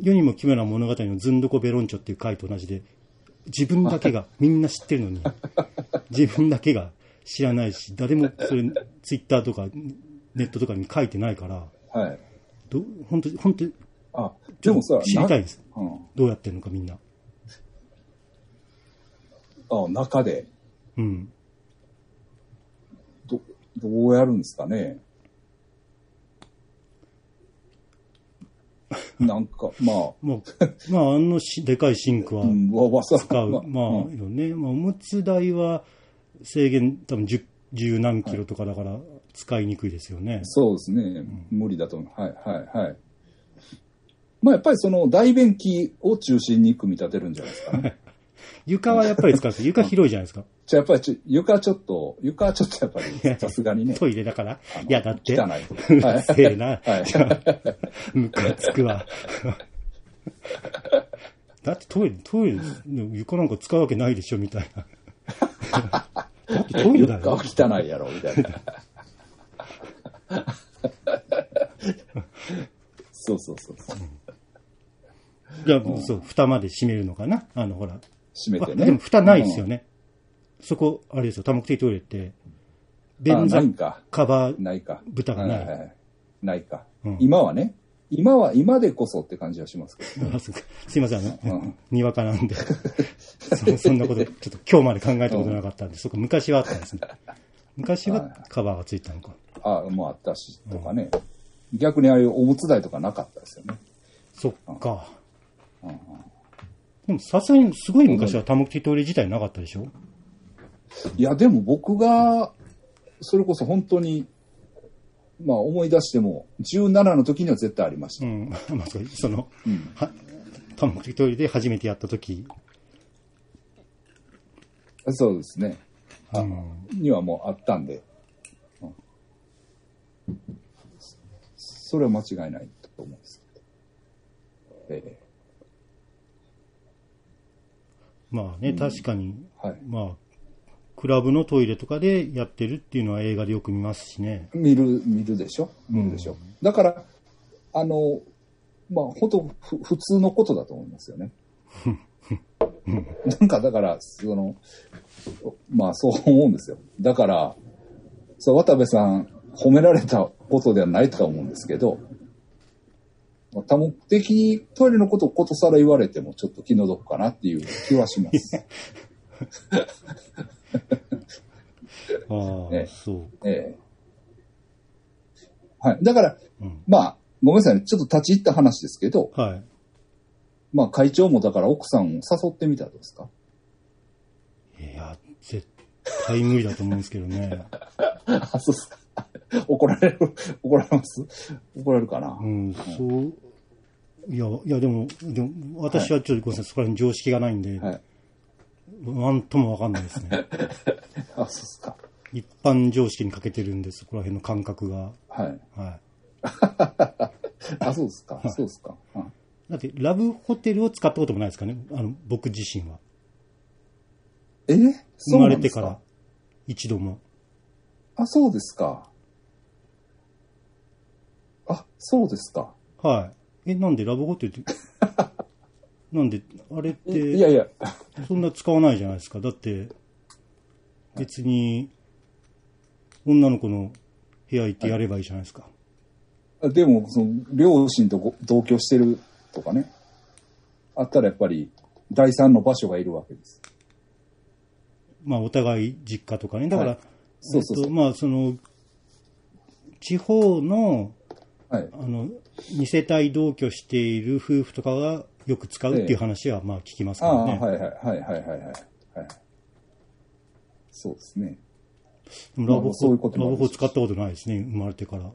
世にも奇妙な物語のずんどこベロンチョっていう回と同じで、自分だけが、みんな知ってるのに、自分だけが知らないし、誰もそれ、ツイッターとかネットとかに書いてないから、はい。ど本当本当あ、でもさ、知りたいです。なうん。どうやってるのかみんな。あ、中で、うん。ど、どうやるんですかね。なんか、まあ、まあ、まあ、あのしでかいシンクは使う。まあ、よね。まあ、おむつ代は制限、多分10、十何キロとかだから使いにくいですよね。そうですね。無理だと思う。はい、はい、はい。まあ、やっぱりその大便器を中心に組み立てるんじゃないですかね。床はやっぱり使うんです 床広いじゃないですか。じゃあやっぱりち、床ちょっと、床はちょっとやっぱり、さすがにね。トイレだからいや、だって。汚い。う るせえな。むかつくわ。だってトイレ、トイレの床なんか使うわけないでしょ、みたいな。だってトイレだよ。床は汚いやろ、みたいな。そうそうそうそう。いや、そう、蓋まで閉めるのかな？あの、ほら、あ閉めてね。でも蓋ないですよね。そこ、あれですよ、多目的トイレって、うん。便座。カバー、ないか。蓋がないはははないか、うん今はね。今は、今でこそって感じはしますけど。あそうかすいません、あの、うんにわかなんでそ。そんなこと、ちょっと今日まで考えたことなかったんで、そこ昔はあったんですね。昔はカバーがついたのか。あもうあったし、とかね。逆にああいうおむつ台とかなかったですよね。そっか。うんうんでもさすがにすごい昔は多目的トイレ自体なかったでしょ？いや、でも僕が、それこそ本当に、まあ思い出しても、17の時には絶対ありました。うん。まあ、その、うんは多目的トイレで初めてやった時、そうですね。あうんにはもうあったんで。うんそれは間違いないと思うんですけど。えまあね、確かに、えはい。まあ、クラブのトイレとかでやってるっていうのは映画でよく見ますしね。見る、見るでしょ？見るでしょ、だから、あの、まあ、本当ふ普通のことだと思いますよね。なんか、だから、その、まあ、そう思うんですよ。だから、そう、渡部さん、褒められたことではないとは思うんですけど、まあ多目的トイレのことをことさら言われてもちょっと気の毒かなっていう気はします。ああ、ええそう。ええはい。だから、うんまあ、ごめんなさいね。ちょっと立ち入った話ですけど、はい。まあ会長もだから奥さんを誘ってみたらどうですか？いや、絶対無理だと思うんですけどね。あ、そうですか。怒られる怒られます？怒られるかな、うん、そう。いや、いや、でも、でも、私はちょっとごめんなさい、そこら辺常識がないんで、はい。なんともわかんないですね。あ、そうですか。一般常識に欠けてるんです、そこら辺の感覚が。はい。は あ、そうですか。そうですか。はいい。だって、ラブホテルを使ったこともないですかね、あの、僕自身は。え？生まれてから、一度も。あ、そうですか。あ、そうですか。はい。え、なんでラブホテルって、なんで、あれっいて、やいや、そんな使わないじゃないですか。だって、別に、女の子の部屋行ってやればいいじゃないですか。でも、その、両親とご同居してるとかね。あったらやっぱり、第三の場所がいるわけです。まあ、お互い実家とかね。だから、はいそうそうそうえっとまあ、その、地方の、はい。あの、二世帯同居している夫婦とかがよく使うっていう話は、まあ、聞きますかああ、らね。はいはいはいはいはいはい。はい。そうですね。ラブホ、まあそういうことラもあるしブホ使ったことないですね、生まれてから。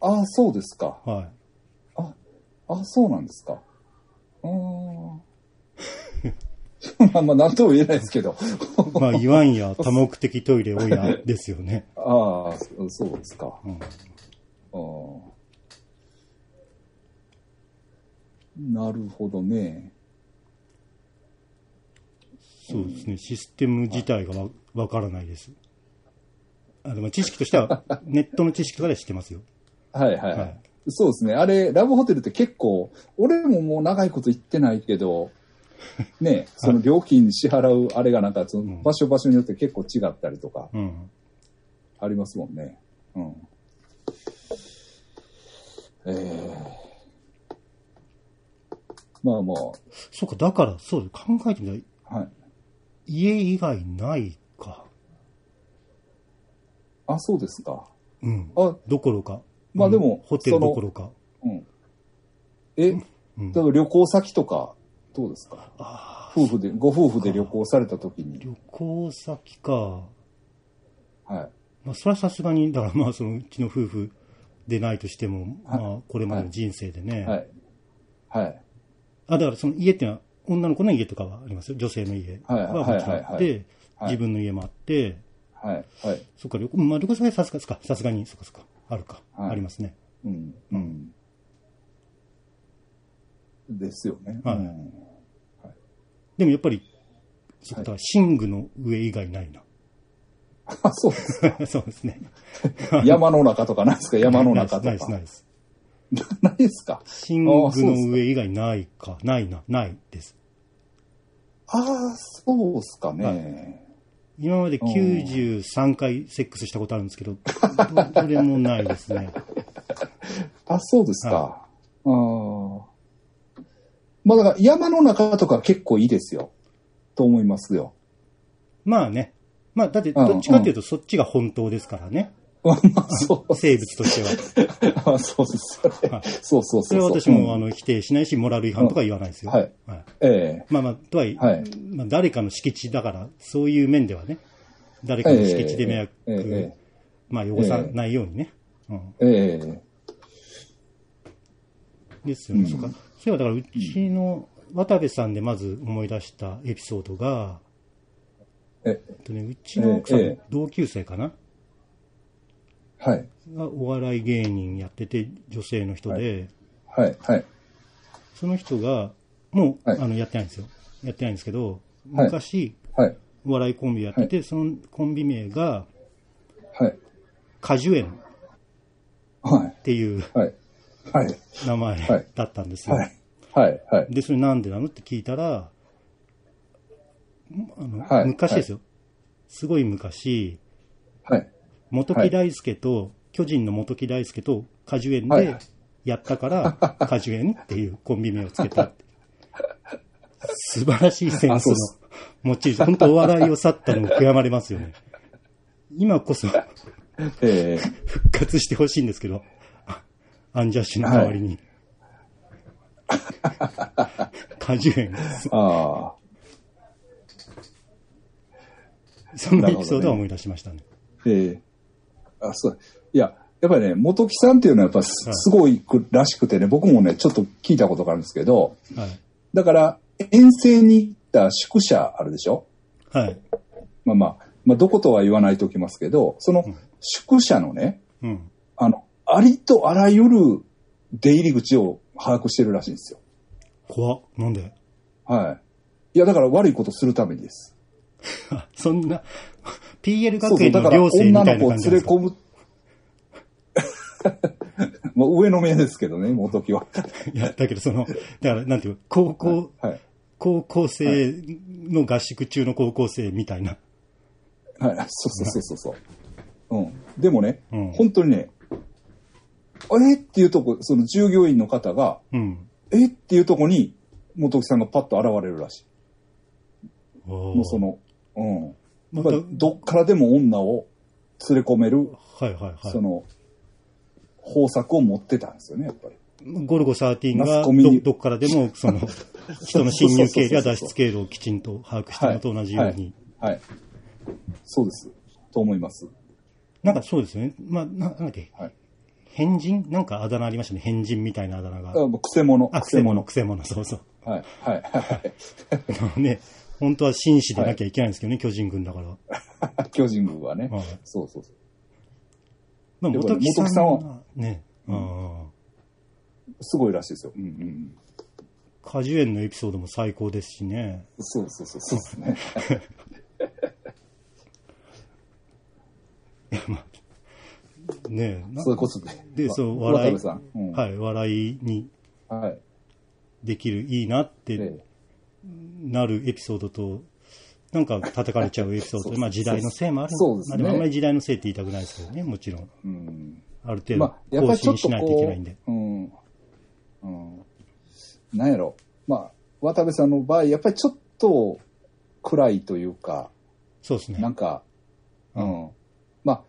ああ、そうですか。はあ、あ、そうなんですか。うーん。まあまあ、なんとも言えないですけど。い。まあ、言わんや多目的トイレ親ですよね。ああ、そそうですか。うんあーなるほどね。そうですね、システム自体がわわからないです。あでも知識としては、ネットの知識とかで知ってますよ。はいはい、はいはいそうですね。あれ、ラブホテルって結構、俺ももう長いこと行ってないけど、ね、その料金支払うあれがなんか、その場所場所によって結構違ったりとかうん。ありますもんね。うん。ええまあまそうか、だから、そう考えてみたら、あ、はい。家以外ないか。あ、そうですか。うん。あ、どころか。まあでもうんホテルどころか。うん。え、うん例えば旅行先とか、どうですか？あ夫婦で、ご夫婦で旅行された時に。旅行先か。はい。まあ、それはさすがに、だからまあ、そのうちの夫婦でないとしても、はいまあ、これまでの人生でね。はい。はい。あ、だからその家っていうのは、女の子の家とかはありますよ。女性の家はいはもちろんあっはいはいて、はい自分の家もあって、はい。はい。そっか、旅行、まあ、旅行先はさすがですか。さすがに、そっかそっか。あるか。はいありますね。うん。うん。ですよね。はいうんでもやっぱり、そっか、だから寝具の上以外ないな。あ、そうですか。そうですね。山の中とかなんですか？山の中とか。ないです、ないです。ないですか？シングの上以外ないか。ないな。ないです。ああ、そうっすかね。今まで93回セックスしたことあるんですけど、どどれもないですね。あ、そうですか。ああ。まあだから山の中とか結構いいですよ。と思いますよ。まあね。まあ、だって、どっちかっていうと、そっちが本当ですからね。生物としては。あそうですそうそうそう。それは私も、あの、の、否定しないし、モラル違反とか言わないですよ。はい。ええまあまあ、とはいえ、はいまあ、誰かの敷地だから、そういう面ではね、誰かの敷地で迷惑、まあ、汚さないようにね。うん。ええですよね。うんそうか。そういえば、だから、うちの渡部さんでまず思い出したエピソードが、ええっとね、うちの奥さん、ええ同級生かなはい。がお笑い芸人やってて、女性の人で、はい。はい。その人が、もう、はいあの、やってないんですよ。やってないんですけど、はい昔、はい。お笑いコンビやってて、そのコンビ名が、はい。果樹園はい。っていうはい。はい。名前はいだったんですよ。はい。はい。はい。で、それなんでなのって聞いたら、あの、はい昔ですよ。すごい昔、はい。元木大輔と、巨人の元木大輔と果樹園はいでやったから、果樹園っていうコンビ名をつけた。素晴らしいセンスの持ち主。本当お笑いを去ったのを悔やまれますよね。今こそええ復活してほしいんですけど、あアンジャッシュの代わりに。果樹園。ああ。そのエピソードは思い出しましたね。ええあ、そう。いや、やっぱりね、元木さんっていうのはやっぱすごいくらしくてね、僕もね、ちょっと聞いたことがあるんですけど、はい。だから、遠征に行った宿舎あるでしょ？はい。まあまあ、まあ、どことは言わないときますけど、その宿舎のね、うん。あの、ありとあらゆる出入り口を把握してるらしいんですよ。怖っ。なんで？はい。いや、だから悪いことするためにです。あ そんな、PL 学園のだから寮生みたい女の子をな感じなんですか？連れ込む。もう上の目ですけどね、元木は。いや、だけどその、だからなんていうか、高校、はい。高校生の合宿中の高校生みたいな。はい。そうそうそうそうそう。うん。でもね、うん本当にね、あれっていうとこ、その従業員の方が、うん。えっていうとこに、元木さんがパッと現れるらしい。ももうそ、の、うん。まあ、どっからでも女を連れ込める、はいはいはその、方策を持ってたんですよね、やっぱり。い。ゴルゴ13マがどどっからでも、その、人の侵入経路や脱出経路をきちんと把握したのと同じように。はい。そうです。と思います。なんかそうですよね。まあ、ななんだっけ、はい。変人？なんかあだ名ありましたね。変人みたいなあだ名が。あもうくせ者。あ、くせ者、くせ者、そうそう。はい。はい。はい。ね、本当は紳士でなきゃいけないんですけどね、巨人軍だから。巨人軍はね。はいそうそうそう。まあ、元木さんさんはは、ね、あすごいらしいですよ。うんうん。あ果樹園のエピソードも最高ですしね。そうそうそうそうですね。ねなそういうことで。で、まあそう、笑い。うんはい、笑いにはい。できる、いいなってええなるエピソードと、なんか叩かれちゃうエピソード、まあ時代のせいもあるそうですねまあでもあんまり時代のせいって言いたくないですけどね、もちろん。うん。ある程度まあ、やっぱ更りちょっと新しないといけないんで。こう、うん。うん。なんやろ。まあ、渡部さんの場合、やっぱりちょっと暗いというか、そうですね。なんか、うん。まあ、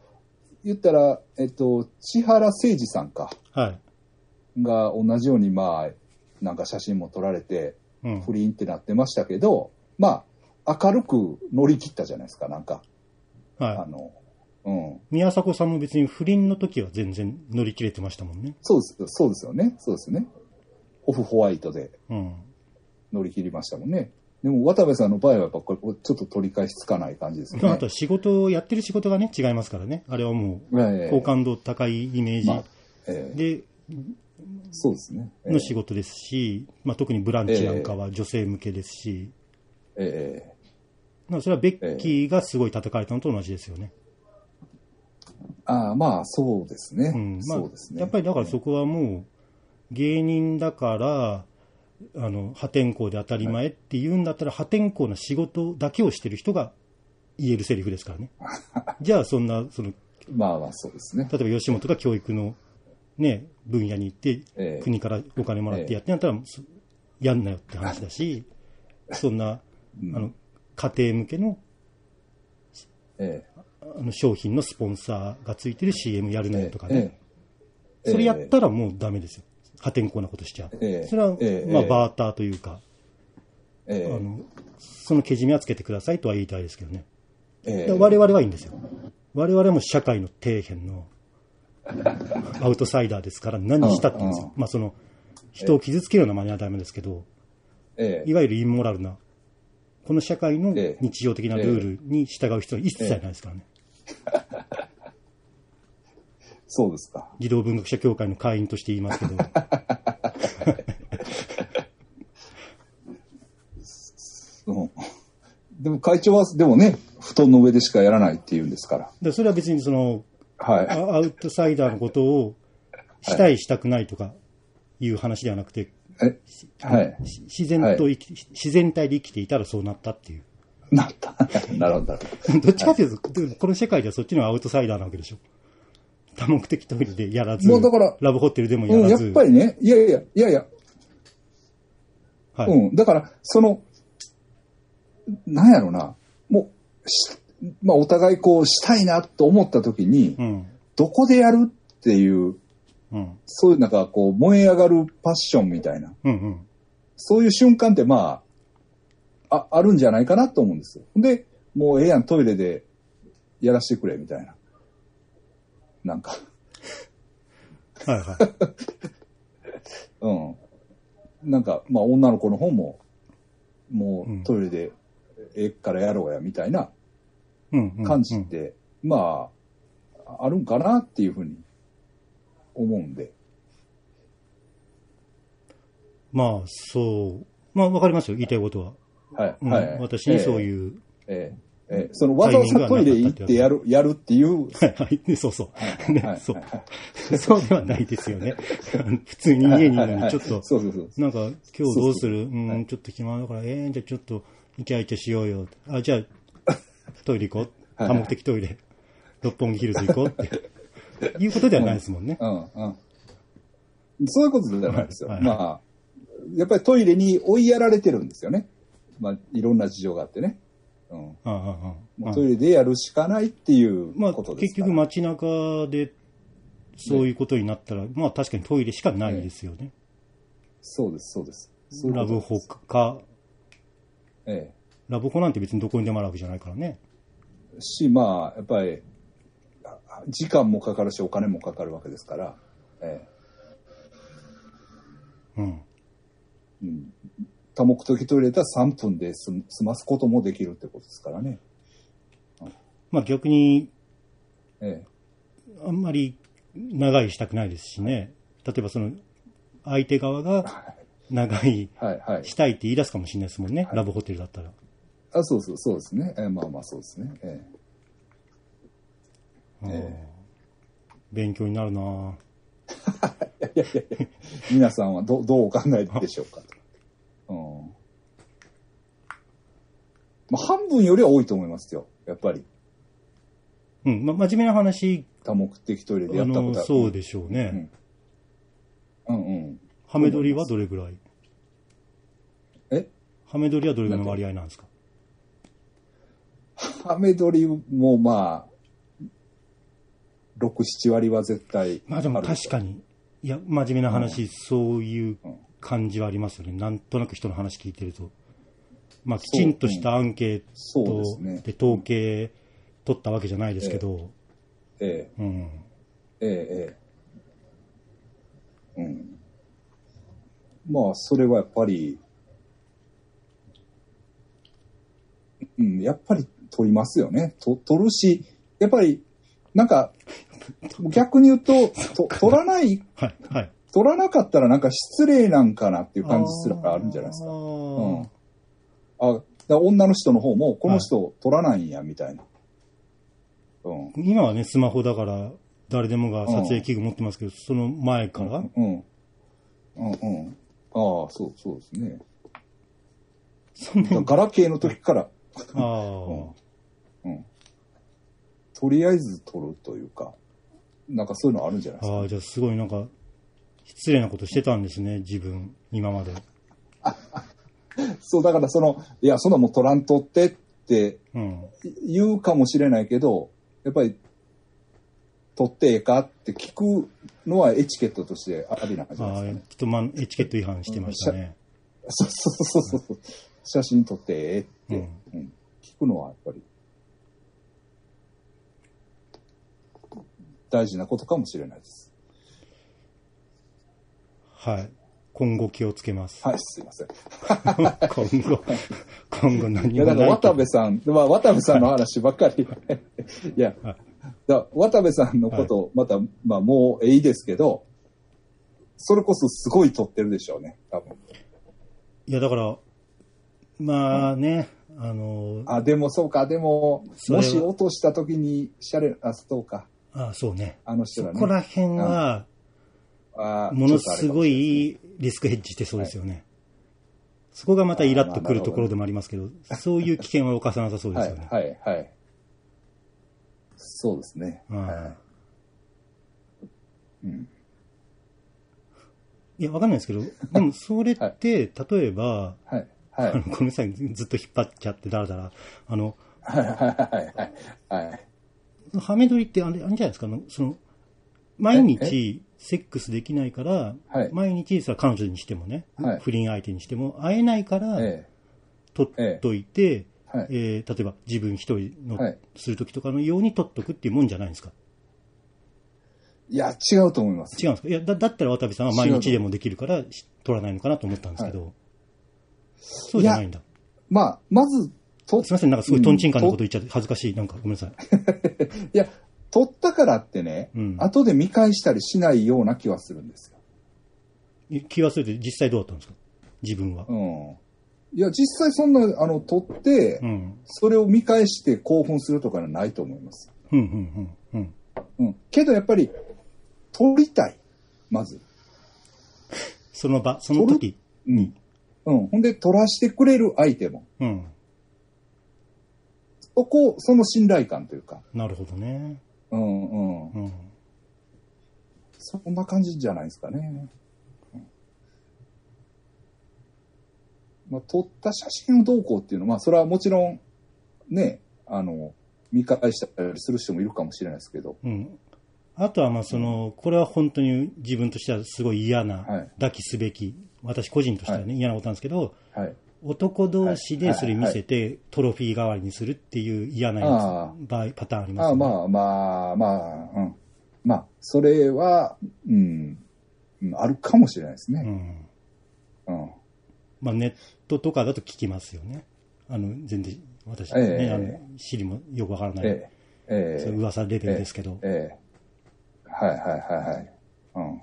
言ったら、えっと、千原誠二さんか、はい。が同じように、まあ、なんか写真も撮られて、うん。不倫ってなってましたけど、まあ、明るく乗り切ったじゃないですか、なんか。あはい。の、うん。宮迫さんも別に不倫の時は全然乗り切れてましたもんね。そうです、そうですよね。そうですね。オフホワイトでうん。乗り切りましたもんね。でも、渡部さんの場合はやっぱこれ、ちょっと取り返しつかない感じですよねまああと。は仕事を、やってる仕事がね、違いますからね。あれはもう、ええ好感度高いイメージまあええでそうですね。ええの仕事ですし、まあ特にブランチなんかは女性向けですし、ええまあそれはベッキーがすごい叩かれたのと同じですよね。ああ、まあ、そうですね。うん。まあそうですね。やっぱりだからそこはもう、芸人だから、あの、破天荒で当たり前って言うんだったら、破天荒な仕事だけをしてる人が言えるセリフですからね。じゃあ、そんな、その、まあまあそうですね。例えば吉本が教育のね、分野に行って、ええ。国からお金もらってやってんやったら、そやんなよって話だし、そんな、うん。あの、家庭向けのえあの商品のスポンサーがついてる CM やるえなよとかね。ええ。それやったらもうダメですよ。破天荒なことしちゃう。ええ。それは、ええ。まあ、ええ。バーターというか、ええ。あの、そのけじめはつけてくださいとは言いたいですけどね。我々はいいんですよ。我々も社会の底辺の アウトサイダーですから何したっていいんですよ。まあその、人を傷つけるような真似はダメですけど、ええいわゆるインモラルな、この社会のええ日常的なルールに従う必要は一切ないですからね。そうですか。児童文学者協会の会員として言いますけど、うんでも会長は、でもね、布団の上でしかやらないって言うんですから。でそれは別にその、はい。あアウトサイダーのことをしたいしたくないとかいう話ではなくて、えはい。し自然と生き、自然体で生きていたらそうなったっていう。なった。なるほど、ど。どっちかというと、でもこの世界ではそっちの方がアウトサイダーなわけでしょ。多目的トイレでやらず、もうだからラブホテルでもやうん、やっらず、ぱりね、いやいや、いやいや、はいうん。だから、その、なんやろな、もう、しまあ、お互いこう、したいなと思った時に、うん。どこでやるっていう、うん。そういうなんかこう、燃え上がるパッションみたいな、うんうん。そういう瞬間ってまあ、あ、あるんじゃないかなと思うんですよ。で、もうええやん、トイレでやらしてくれ、みたいな。なんか、はいはい。うん。なんか、まあ、女の子の方も、もうんうトイレで、ええからやろうや、みたいなうんうん。感じって、まあ、あるんかなっていうふうに思うんで。まあ、そう。まあ、わかりますよ、言いたいことは。はい。うんはい。私にそういう、ええ、ええ、ええそのわざわざトイレ行ってやる、やるっていう、はいはいねそうそう。はいね、そう。そうではないですよね。普通に家にいるのに、ちょっと、そうそうそう。なんか、今日どうする？うん、はいちょっと暇だから、ええじゃあちょっと、イチャイチャしようよ。あ、じゃあ、トイレ行こう。はい多目的トイレ。六本木ヒルズ行こうって。いうことではないですもんね。うん、うん。そういうことじゃないですよ。はいはいまあ、やっぱりトイレに追いやられてるんですよね。まあ、いろんな事情があってね。うん。トイレでやるしかないっていうまあ、ことですから。結局街中でそういうことになったら、まあ確かにトイレしかないですよね。そうです、そうです。そういうことラブホか、えラブホなんて別にどこにでもあるわけじゃないからね。え。し、まあ、やっぱり、あ時間もかかるし、お金もかかるわけですから、えうん。え。うん。多目的トイレだったら3分で済済ますこともできるってことですからね。まあ逆に、えあんまり長いしたくないですしね。例えばその、相手側が長いえ。はい、はい。したいって言い出すかもしれないですもんね。ラブホテルだったら。あ、そうそう、そうですね。ええまあまあ、そうですね。えうんえ勉強になるな。いやいやいや、皆さんはどどうお考えでしょうか？と。うん。まあ、半分よりは多いと思いますよ。やっぱり。うん。まあ、真面目な話、多目的トイレでやったことある。そうでしょうね。うんうん。ハメ撮りはどれぐらい？え？ハメ撮りはどれぐらいの割合なんですか？ハメ撮りもまあ、6、7割は絶対まあでも確かに、いや、真面目な話、そういううん感じはありますよね。なんとなく人の話聞いてると。まあ、きちんとしたアンケートで統計取ったわけじゃないですけど、えうん。え、ええ、ええ。うん。まあ、それはやっぱり、うん、やっぱり取りますよね。と取るし、やっぱり、なんか、逆に言うと、と取らない、はい、はい。取らなかったらなんか失礼なんかなっていう感じすらあるんじゃないですか。あうん。ーあ、女の人の方も、この人取らないんや、みたいな。うん。今はね、スマホだから、誰でもが撮影器具持ってますけど、その前から、うん。うんうん。ああ、そう、そうですね。そんガラケーの時から、ああ、うん。とりあえず撮るというか、なんかそういうのあるんじゃないですか？ああ、じゃあすごいなんか、失礼なことしてたんですね、自分、今まで。そう、だからその、いや、そんなもう撮らんとってってうん。言うかもしれないけど、やっぱり、撮ってええかって聞くのはエチケットとしてありなんじですか、ね。ちょっとまあ、エチケット違反してましたね。そうそうそうそう。写真撮ってええって、うんうん聞くのはやっぱり、大事なことかもしれないです。はい。今後気をつけます。はい、すいません。今後、今後何いや、もだから渡部さん、まあ、渡部さんの話ばっかり。いや、はいだ渡部さんのこと、また、まあ、もういいですけど、それこそすごい撮ってるでしょうね、多分。いや、だから、まあね、あの、あ、でもそうか、でも、もし落とした時に、シャレ、あ、そうか、あそうね。あの人らね。そこら辺は、あものすごい。いリスクヘッジしてそうですよね。そこがまたイラッとくるところでもありますけど、そういう危険は犯さなさそうですよね。はいはい、はい。そうですね。うんはい。うん。いや、わかんないですけど、でもそれって、例えば、はい。はい。あのごめんなさい、ずっと引っ張っちゃってだらだら、あの、はい、はい、はい。はい。ハメ撮りってあれ、あれじゃないですか、その、毎日セックスできないから、はい。毎日それは彼女にしてもね、はい。不倫相手にしても、会えないから、え撮っといて、はい。えー例えば自分一人の、はい。するときとかのように撮っとくっていうもんじゃないんですか？えいや、違うと思います。違うんですか？いやだ、だったら渡部さんは毎日でもできるからし撮らないのかなと思ったんですけど、そうじゃないんだ。まあ、まず、と、すみません、なんかすごいトンチンカンなこと言っちゃって恥ずかしい。なんかごめんなさい。いや、撮ったからってね、うん後で見返したりしないような気はするんですよ。気忘れて実際どうだったんですか？自分は。うん。いや、実際そんな、あの、撮って、うん。それを見返して興奮するとかはないと思います。うん、うん、うん、うん。うん。けどやっぱり、撮りたい。まず。その場、その時。うん。うん。ほんで、撮らしてくれる相手も。うん。そこ、その信頼感というか。なるほどね。うんうん。うん。そんな感じじゃないですかね。うんまあ、撮った写真をどうこうっていうのは、まあ、それはもちろん、ね、あの、見返したりする人もいるかもしれないですけど、うん。あとは、まあ、その、これは本当に自分としてはすごい嫌な、はい抱きすべき、私個人としてはね、嫌なことなんですけど、はい。男同士でそれ見せて、トロフィー代わりにするっていう嫌なやあつ、場合、パターンありますね。まあまあまあ、うん。まあ、それは、うん、うんあるかもしれないですね。うん。うん。まあ、ネットとかだと聞きますよね。あの、全然、私、えね、えあの、知りもよくわからない、ええ、ええそういう噂レベルですけど。ええ。はいはいはいはい。うん。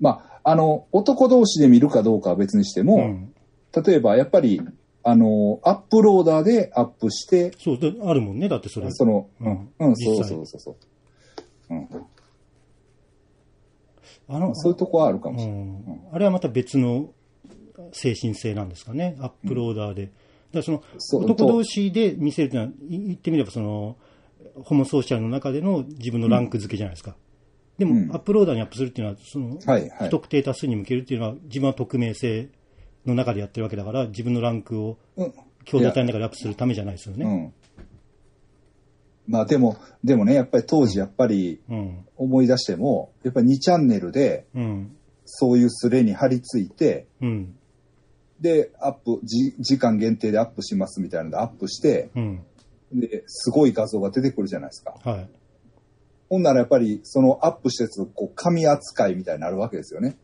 まあ、あの、男同士で見るかどうかは別にしても、うん。例えばやっぱり、あの、アップローダーでアップして、そう、だあるもんね、だってそれ。その、ううんん、うん、そうそうそうそう。うん。あの、そういうとこはあるかもうしれない。ん。あれはまた別の精神性なんですかね、アップローダーで。だからその、男同士で見せるというのは、い言ってみればその、ホモソーシャルの中での自分のランク付けじゃないですか。でも、うんアップローダーにアップするっていうのは、その、はいはい不特定多数に向けるっていうのは、自分は匿名性の中でやってるわけだから、自分のランクをうん。共同体の中でアップするためじゃないですよね。うん。まあでも、でもね、やっぱり当時やっぱりうん。思い出しても、やっぱり2チャンネルでうん。そういうスレに貼り付いて、うん。で、アップ、じ時間限定でアップしますみたいなのでアップして、うん。で、すごい画像が出てくるじゃないですか。はい。ほんならやっぱり、そのアップしたやつ、こう、紙扱いみたいになるわけですよね。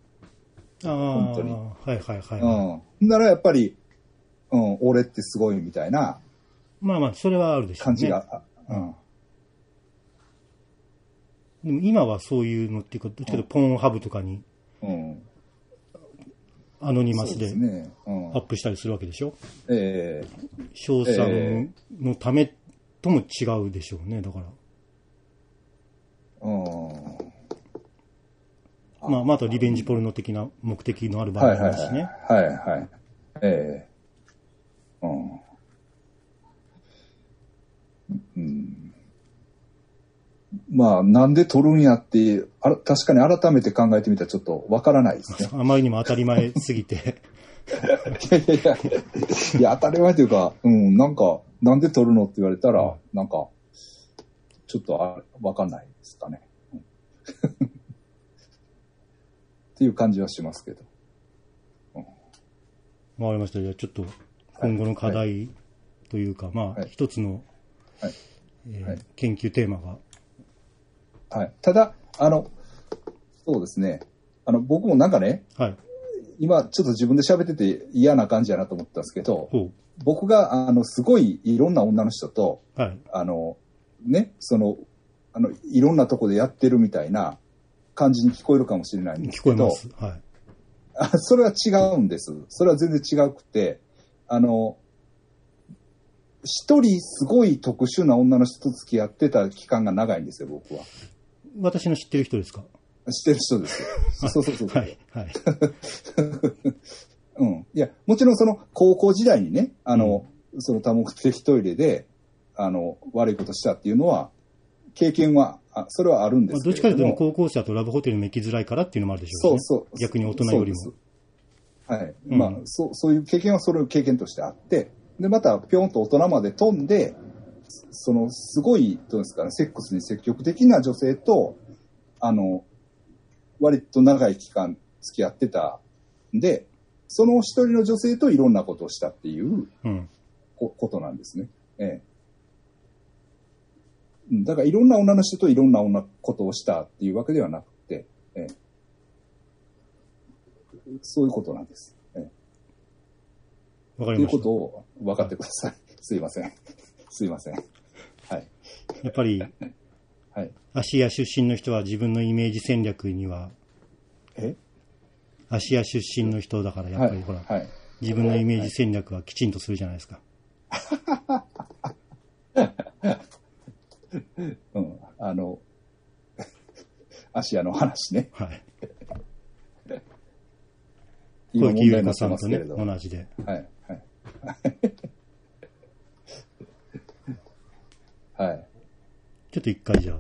本当にはいはいはい。うん。ならやっぱり、うん、俺ってすごいみたいなまあまあ、それはあるでしょうね。感じが、あうん。でも今はそういうのっていうか、どっちかとポーンハブとかにうん。アノニマスでアッ。プしたりするわけでしょ？ええ賞賛のためとも違うでしょうね、だから。うん。まあ、まあ、あとリベンジポルノ的な目的のある場合もあはいはいるしね。はい。はいはい。ええうん。うん。まあ、なんで撮るんやって、あら確かに改めて考えてみたらちょっとわからないですね。あまりにも当たり前すぎて、いやいやいや、いや、当たり前というか、うん、なんか、なんで撮るのって言われたら、なんか、ちょっとあわかんないですかね。うんっていう感じはしますけど。わかりました。じゃあちょっと今後の課題というか、まあ、はい一つの、はいえーはい研究テーマが、はい。ただ、あの、そうですね。あの、僕もなんかね、はい。今ちょっと自分で喋ってて嫌な感じやなと思ったんですけど、ほ僕が、あの、すごいいろんな女の人と、う。はい。あの、ね、その、あの、いろんなとこでやってるみたいな感じに聞こえるかもしれないんですけど、聞こえます。はい。あそれは違うんです。それは全然違くて、あの、一人すごい特殊な女の人と付き合ってた期間が長いんですよ、僕は。私の知ってる人ですか？知ってる人ですよ。そうそうそうそう。はい。はい。うん。いや、もちろんその高校時代にね、あの、その多目的トイレで、あの、悪いことしたっていうのは、経験は、あそれはあるんでまあ、すどっちかというと。高校生だとラブホテルにも行きづらいからっていうのもあるでしょうし、ね。そうそう。逆に大人よりもはい。うんまあ、そう、そういう経験はそれを経験としてあって、で、また、ぴょんと大人まで飛んで、その、すごい、どうですかね、セックスに積極的な女性と、あの、割と長い期間付き合ってたんで、その一人の女性といろんなことをしたっていううん。こことなんですね。ええ。うんだからいろんな女の人といろんな女ことをしたっていうわけではなくて、ええ、そういうことなんです。ええ、というこわかりました。とを分かってください。すいません。すいません。はい。やっぱり、はい。芦屋出身の人は自分のイメージ戦略には、え？芦屋出身の人だから、やっはい。ぱりほら、はい。自分のイメージ戦略はきちんとするじゃないですか。うん。あの、芦屋の話ね。はい。今問題になってさんとね、ますけれど。同じで。はい。はい。はい。ちょっと一回じゃあ、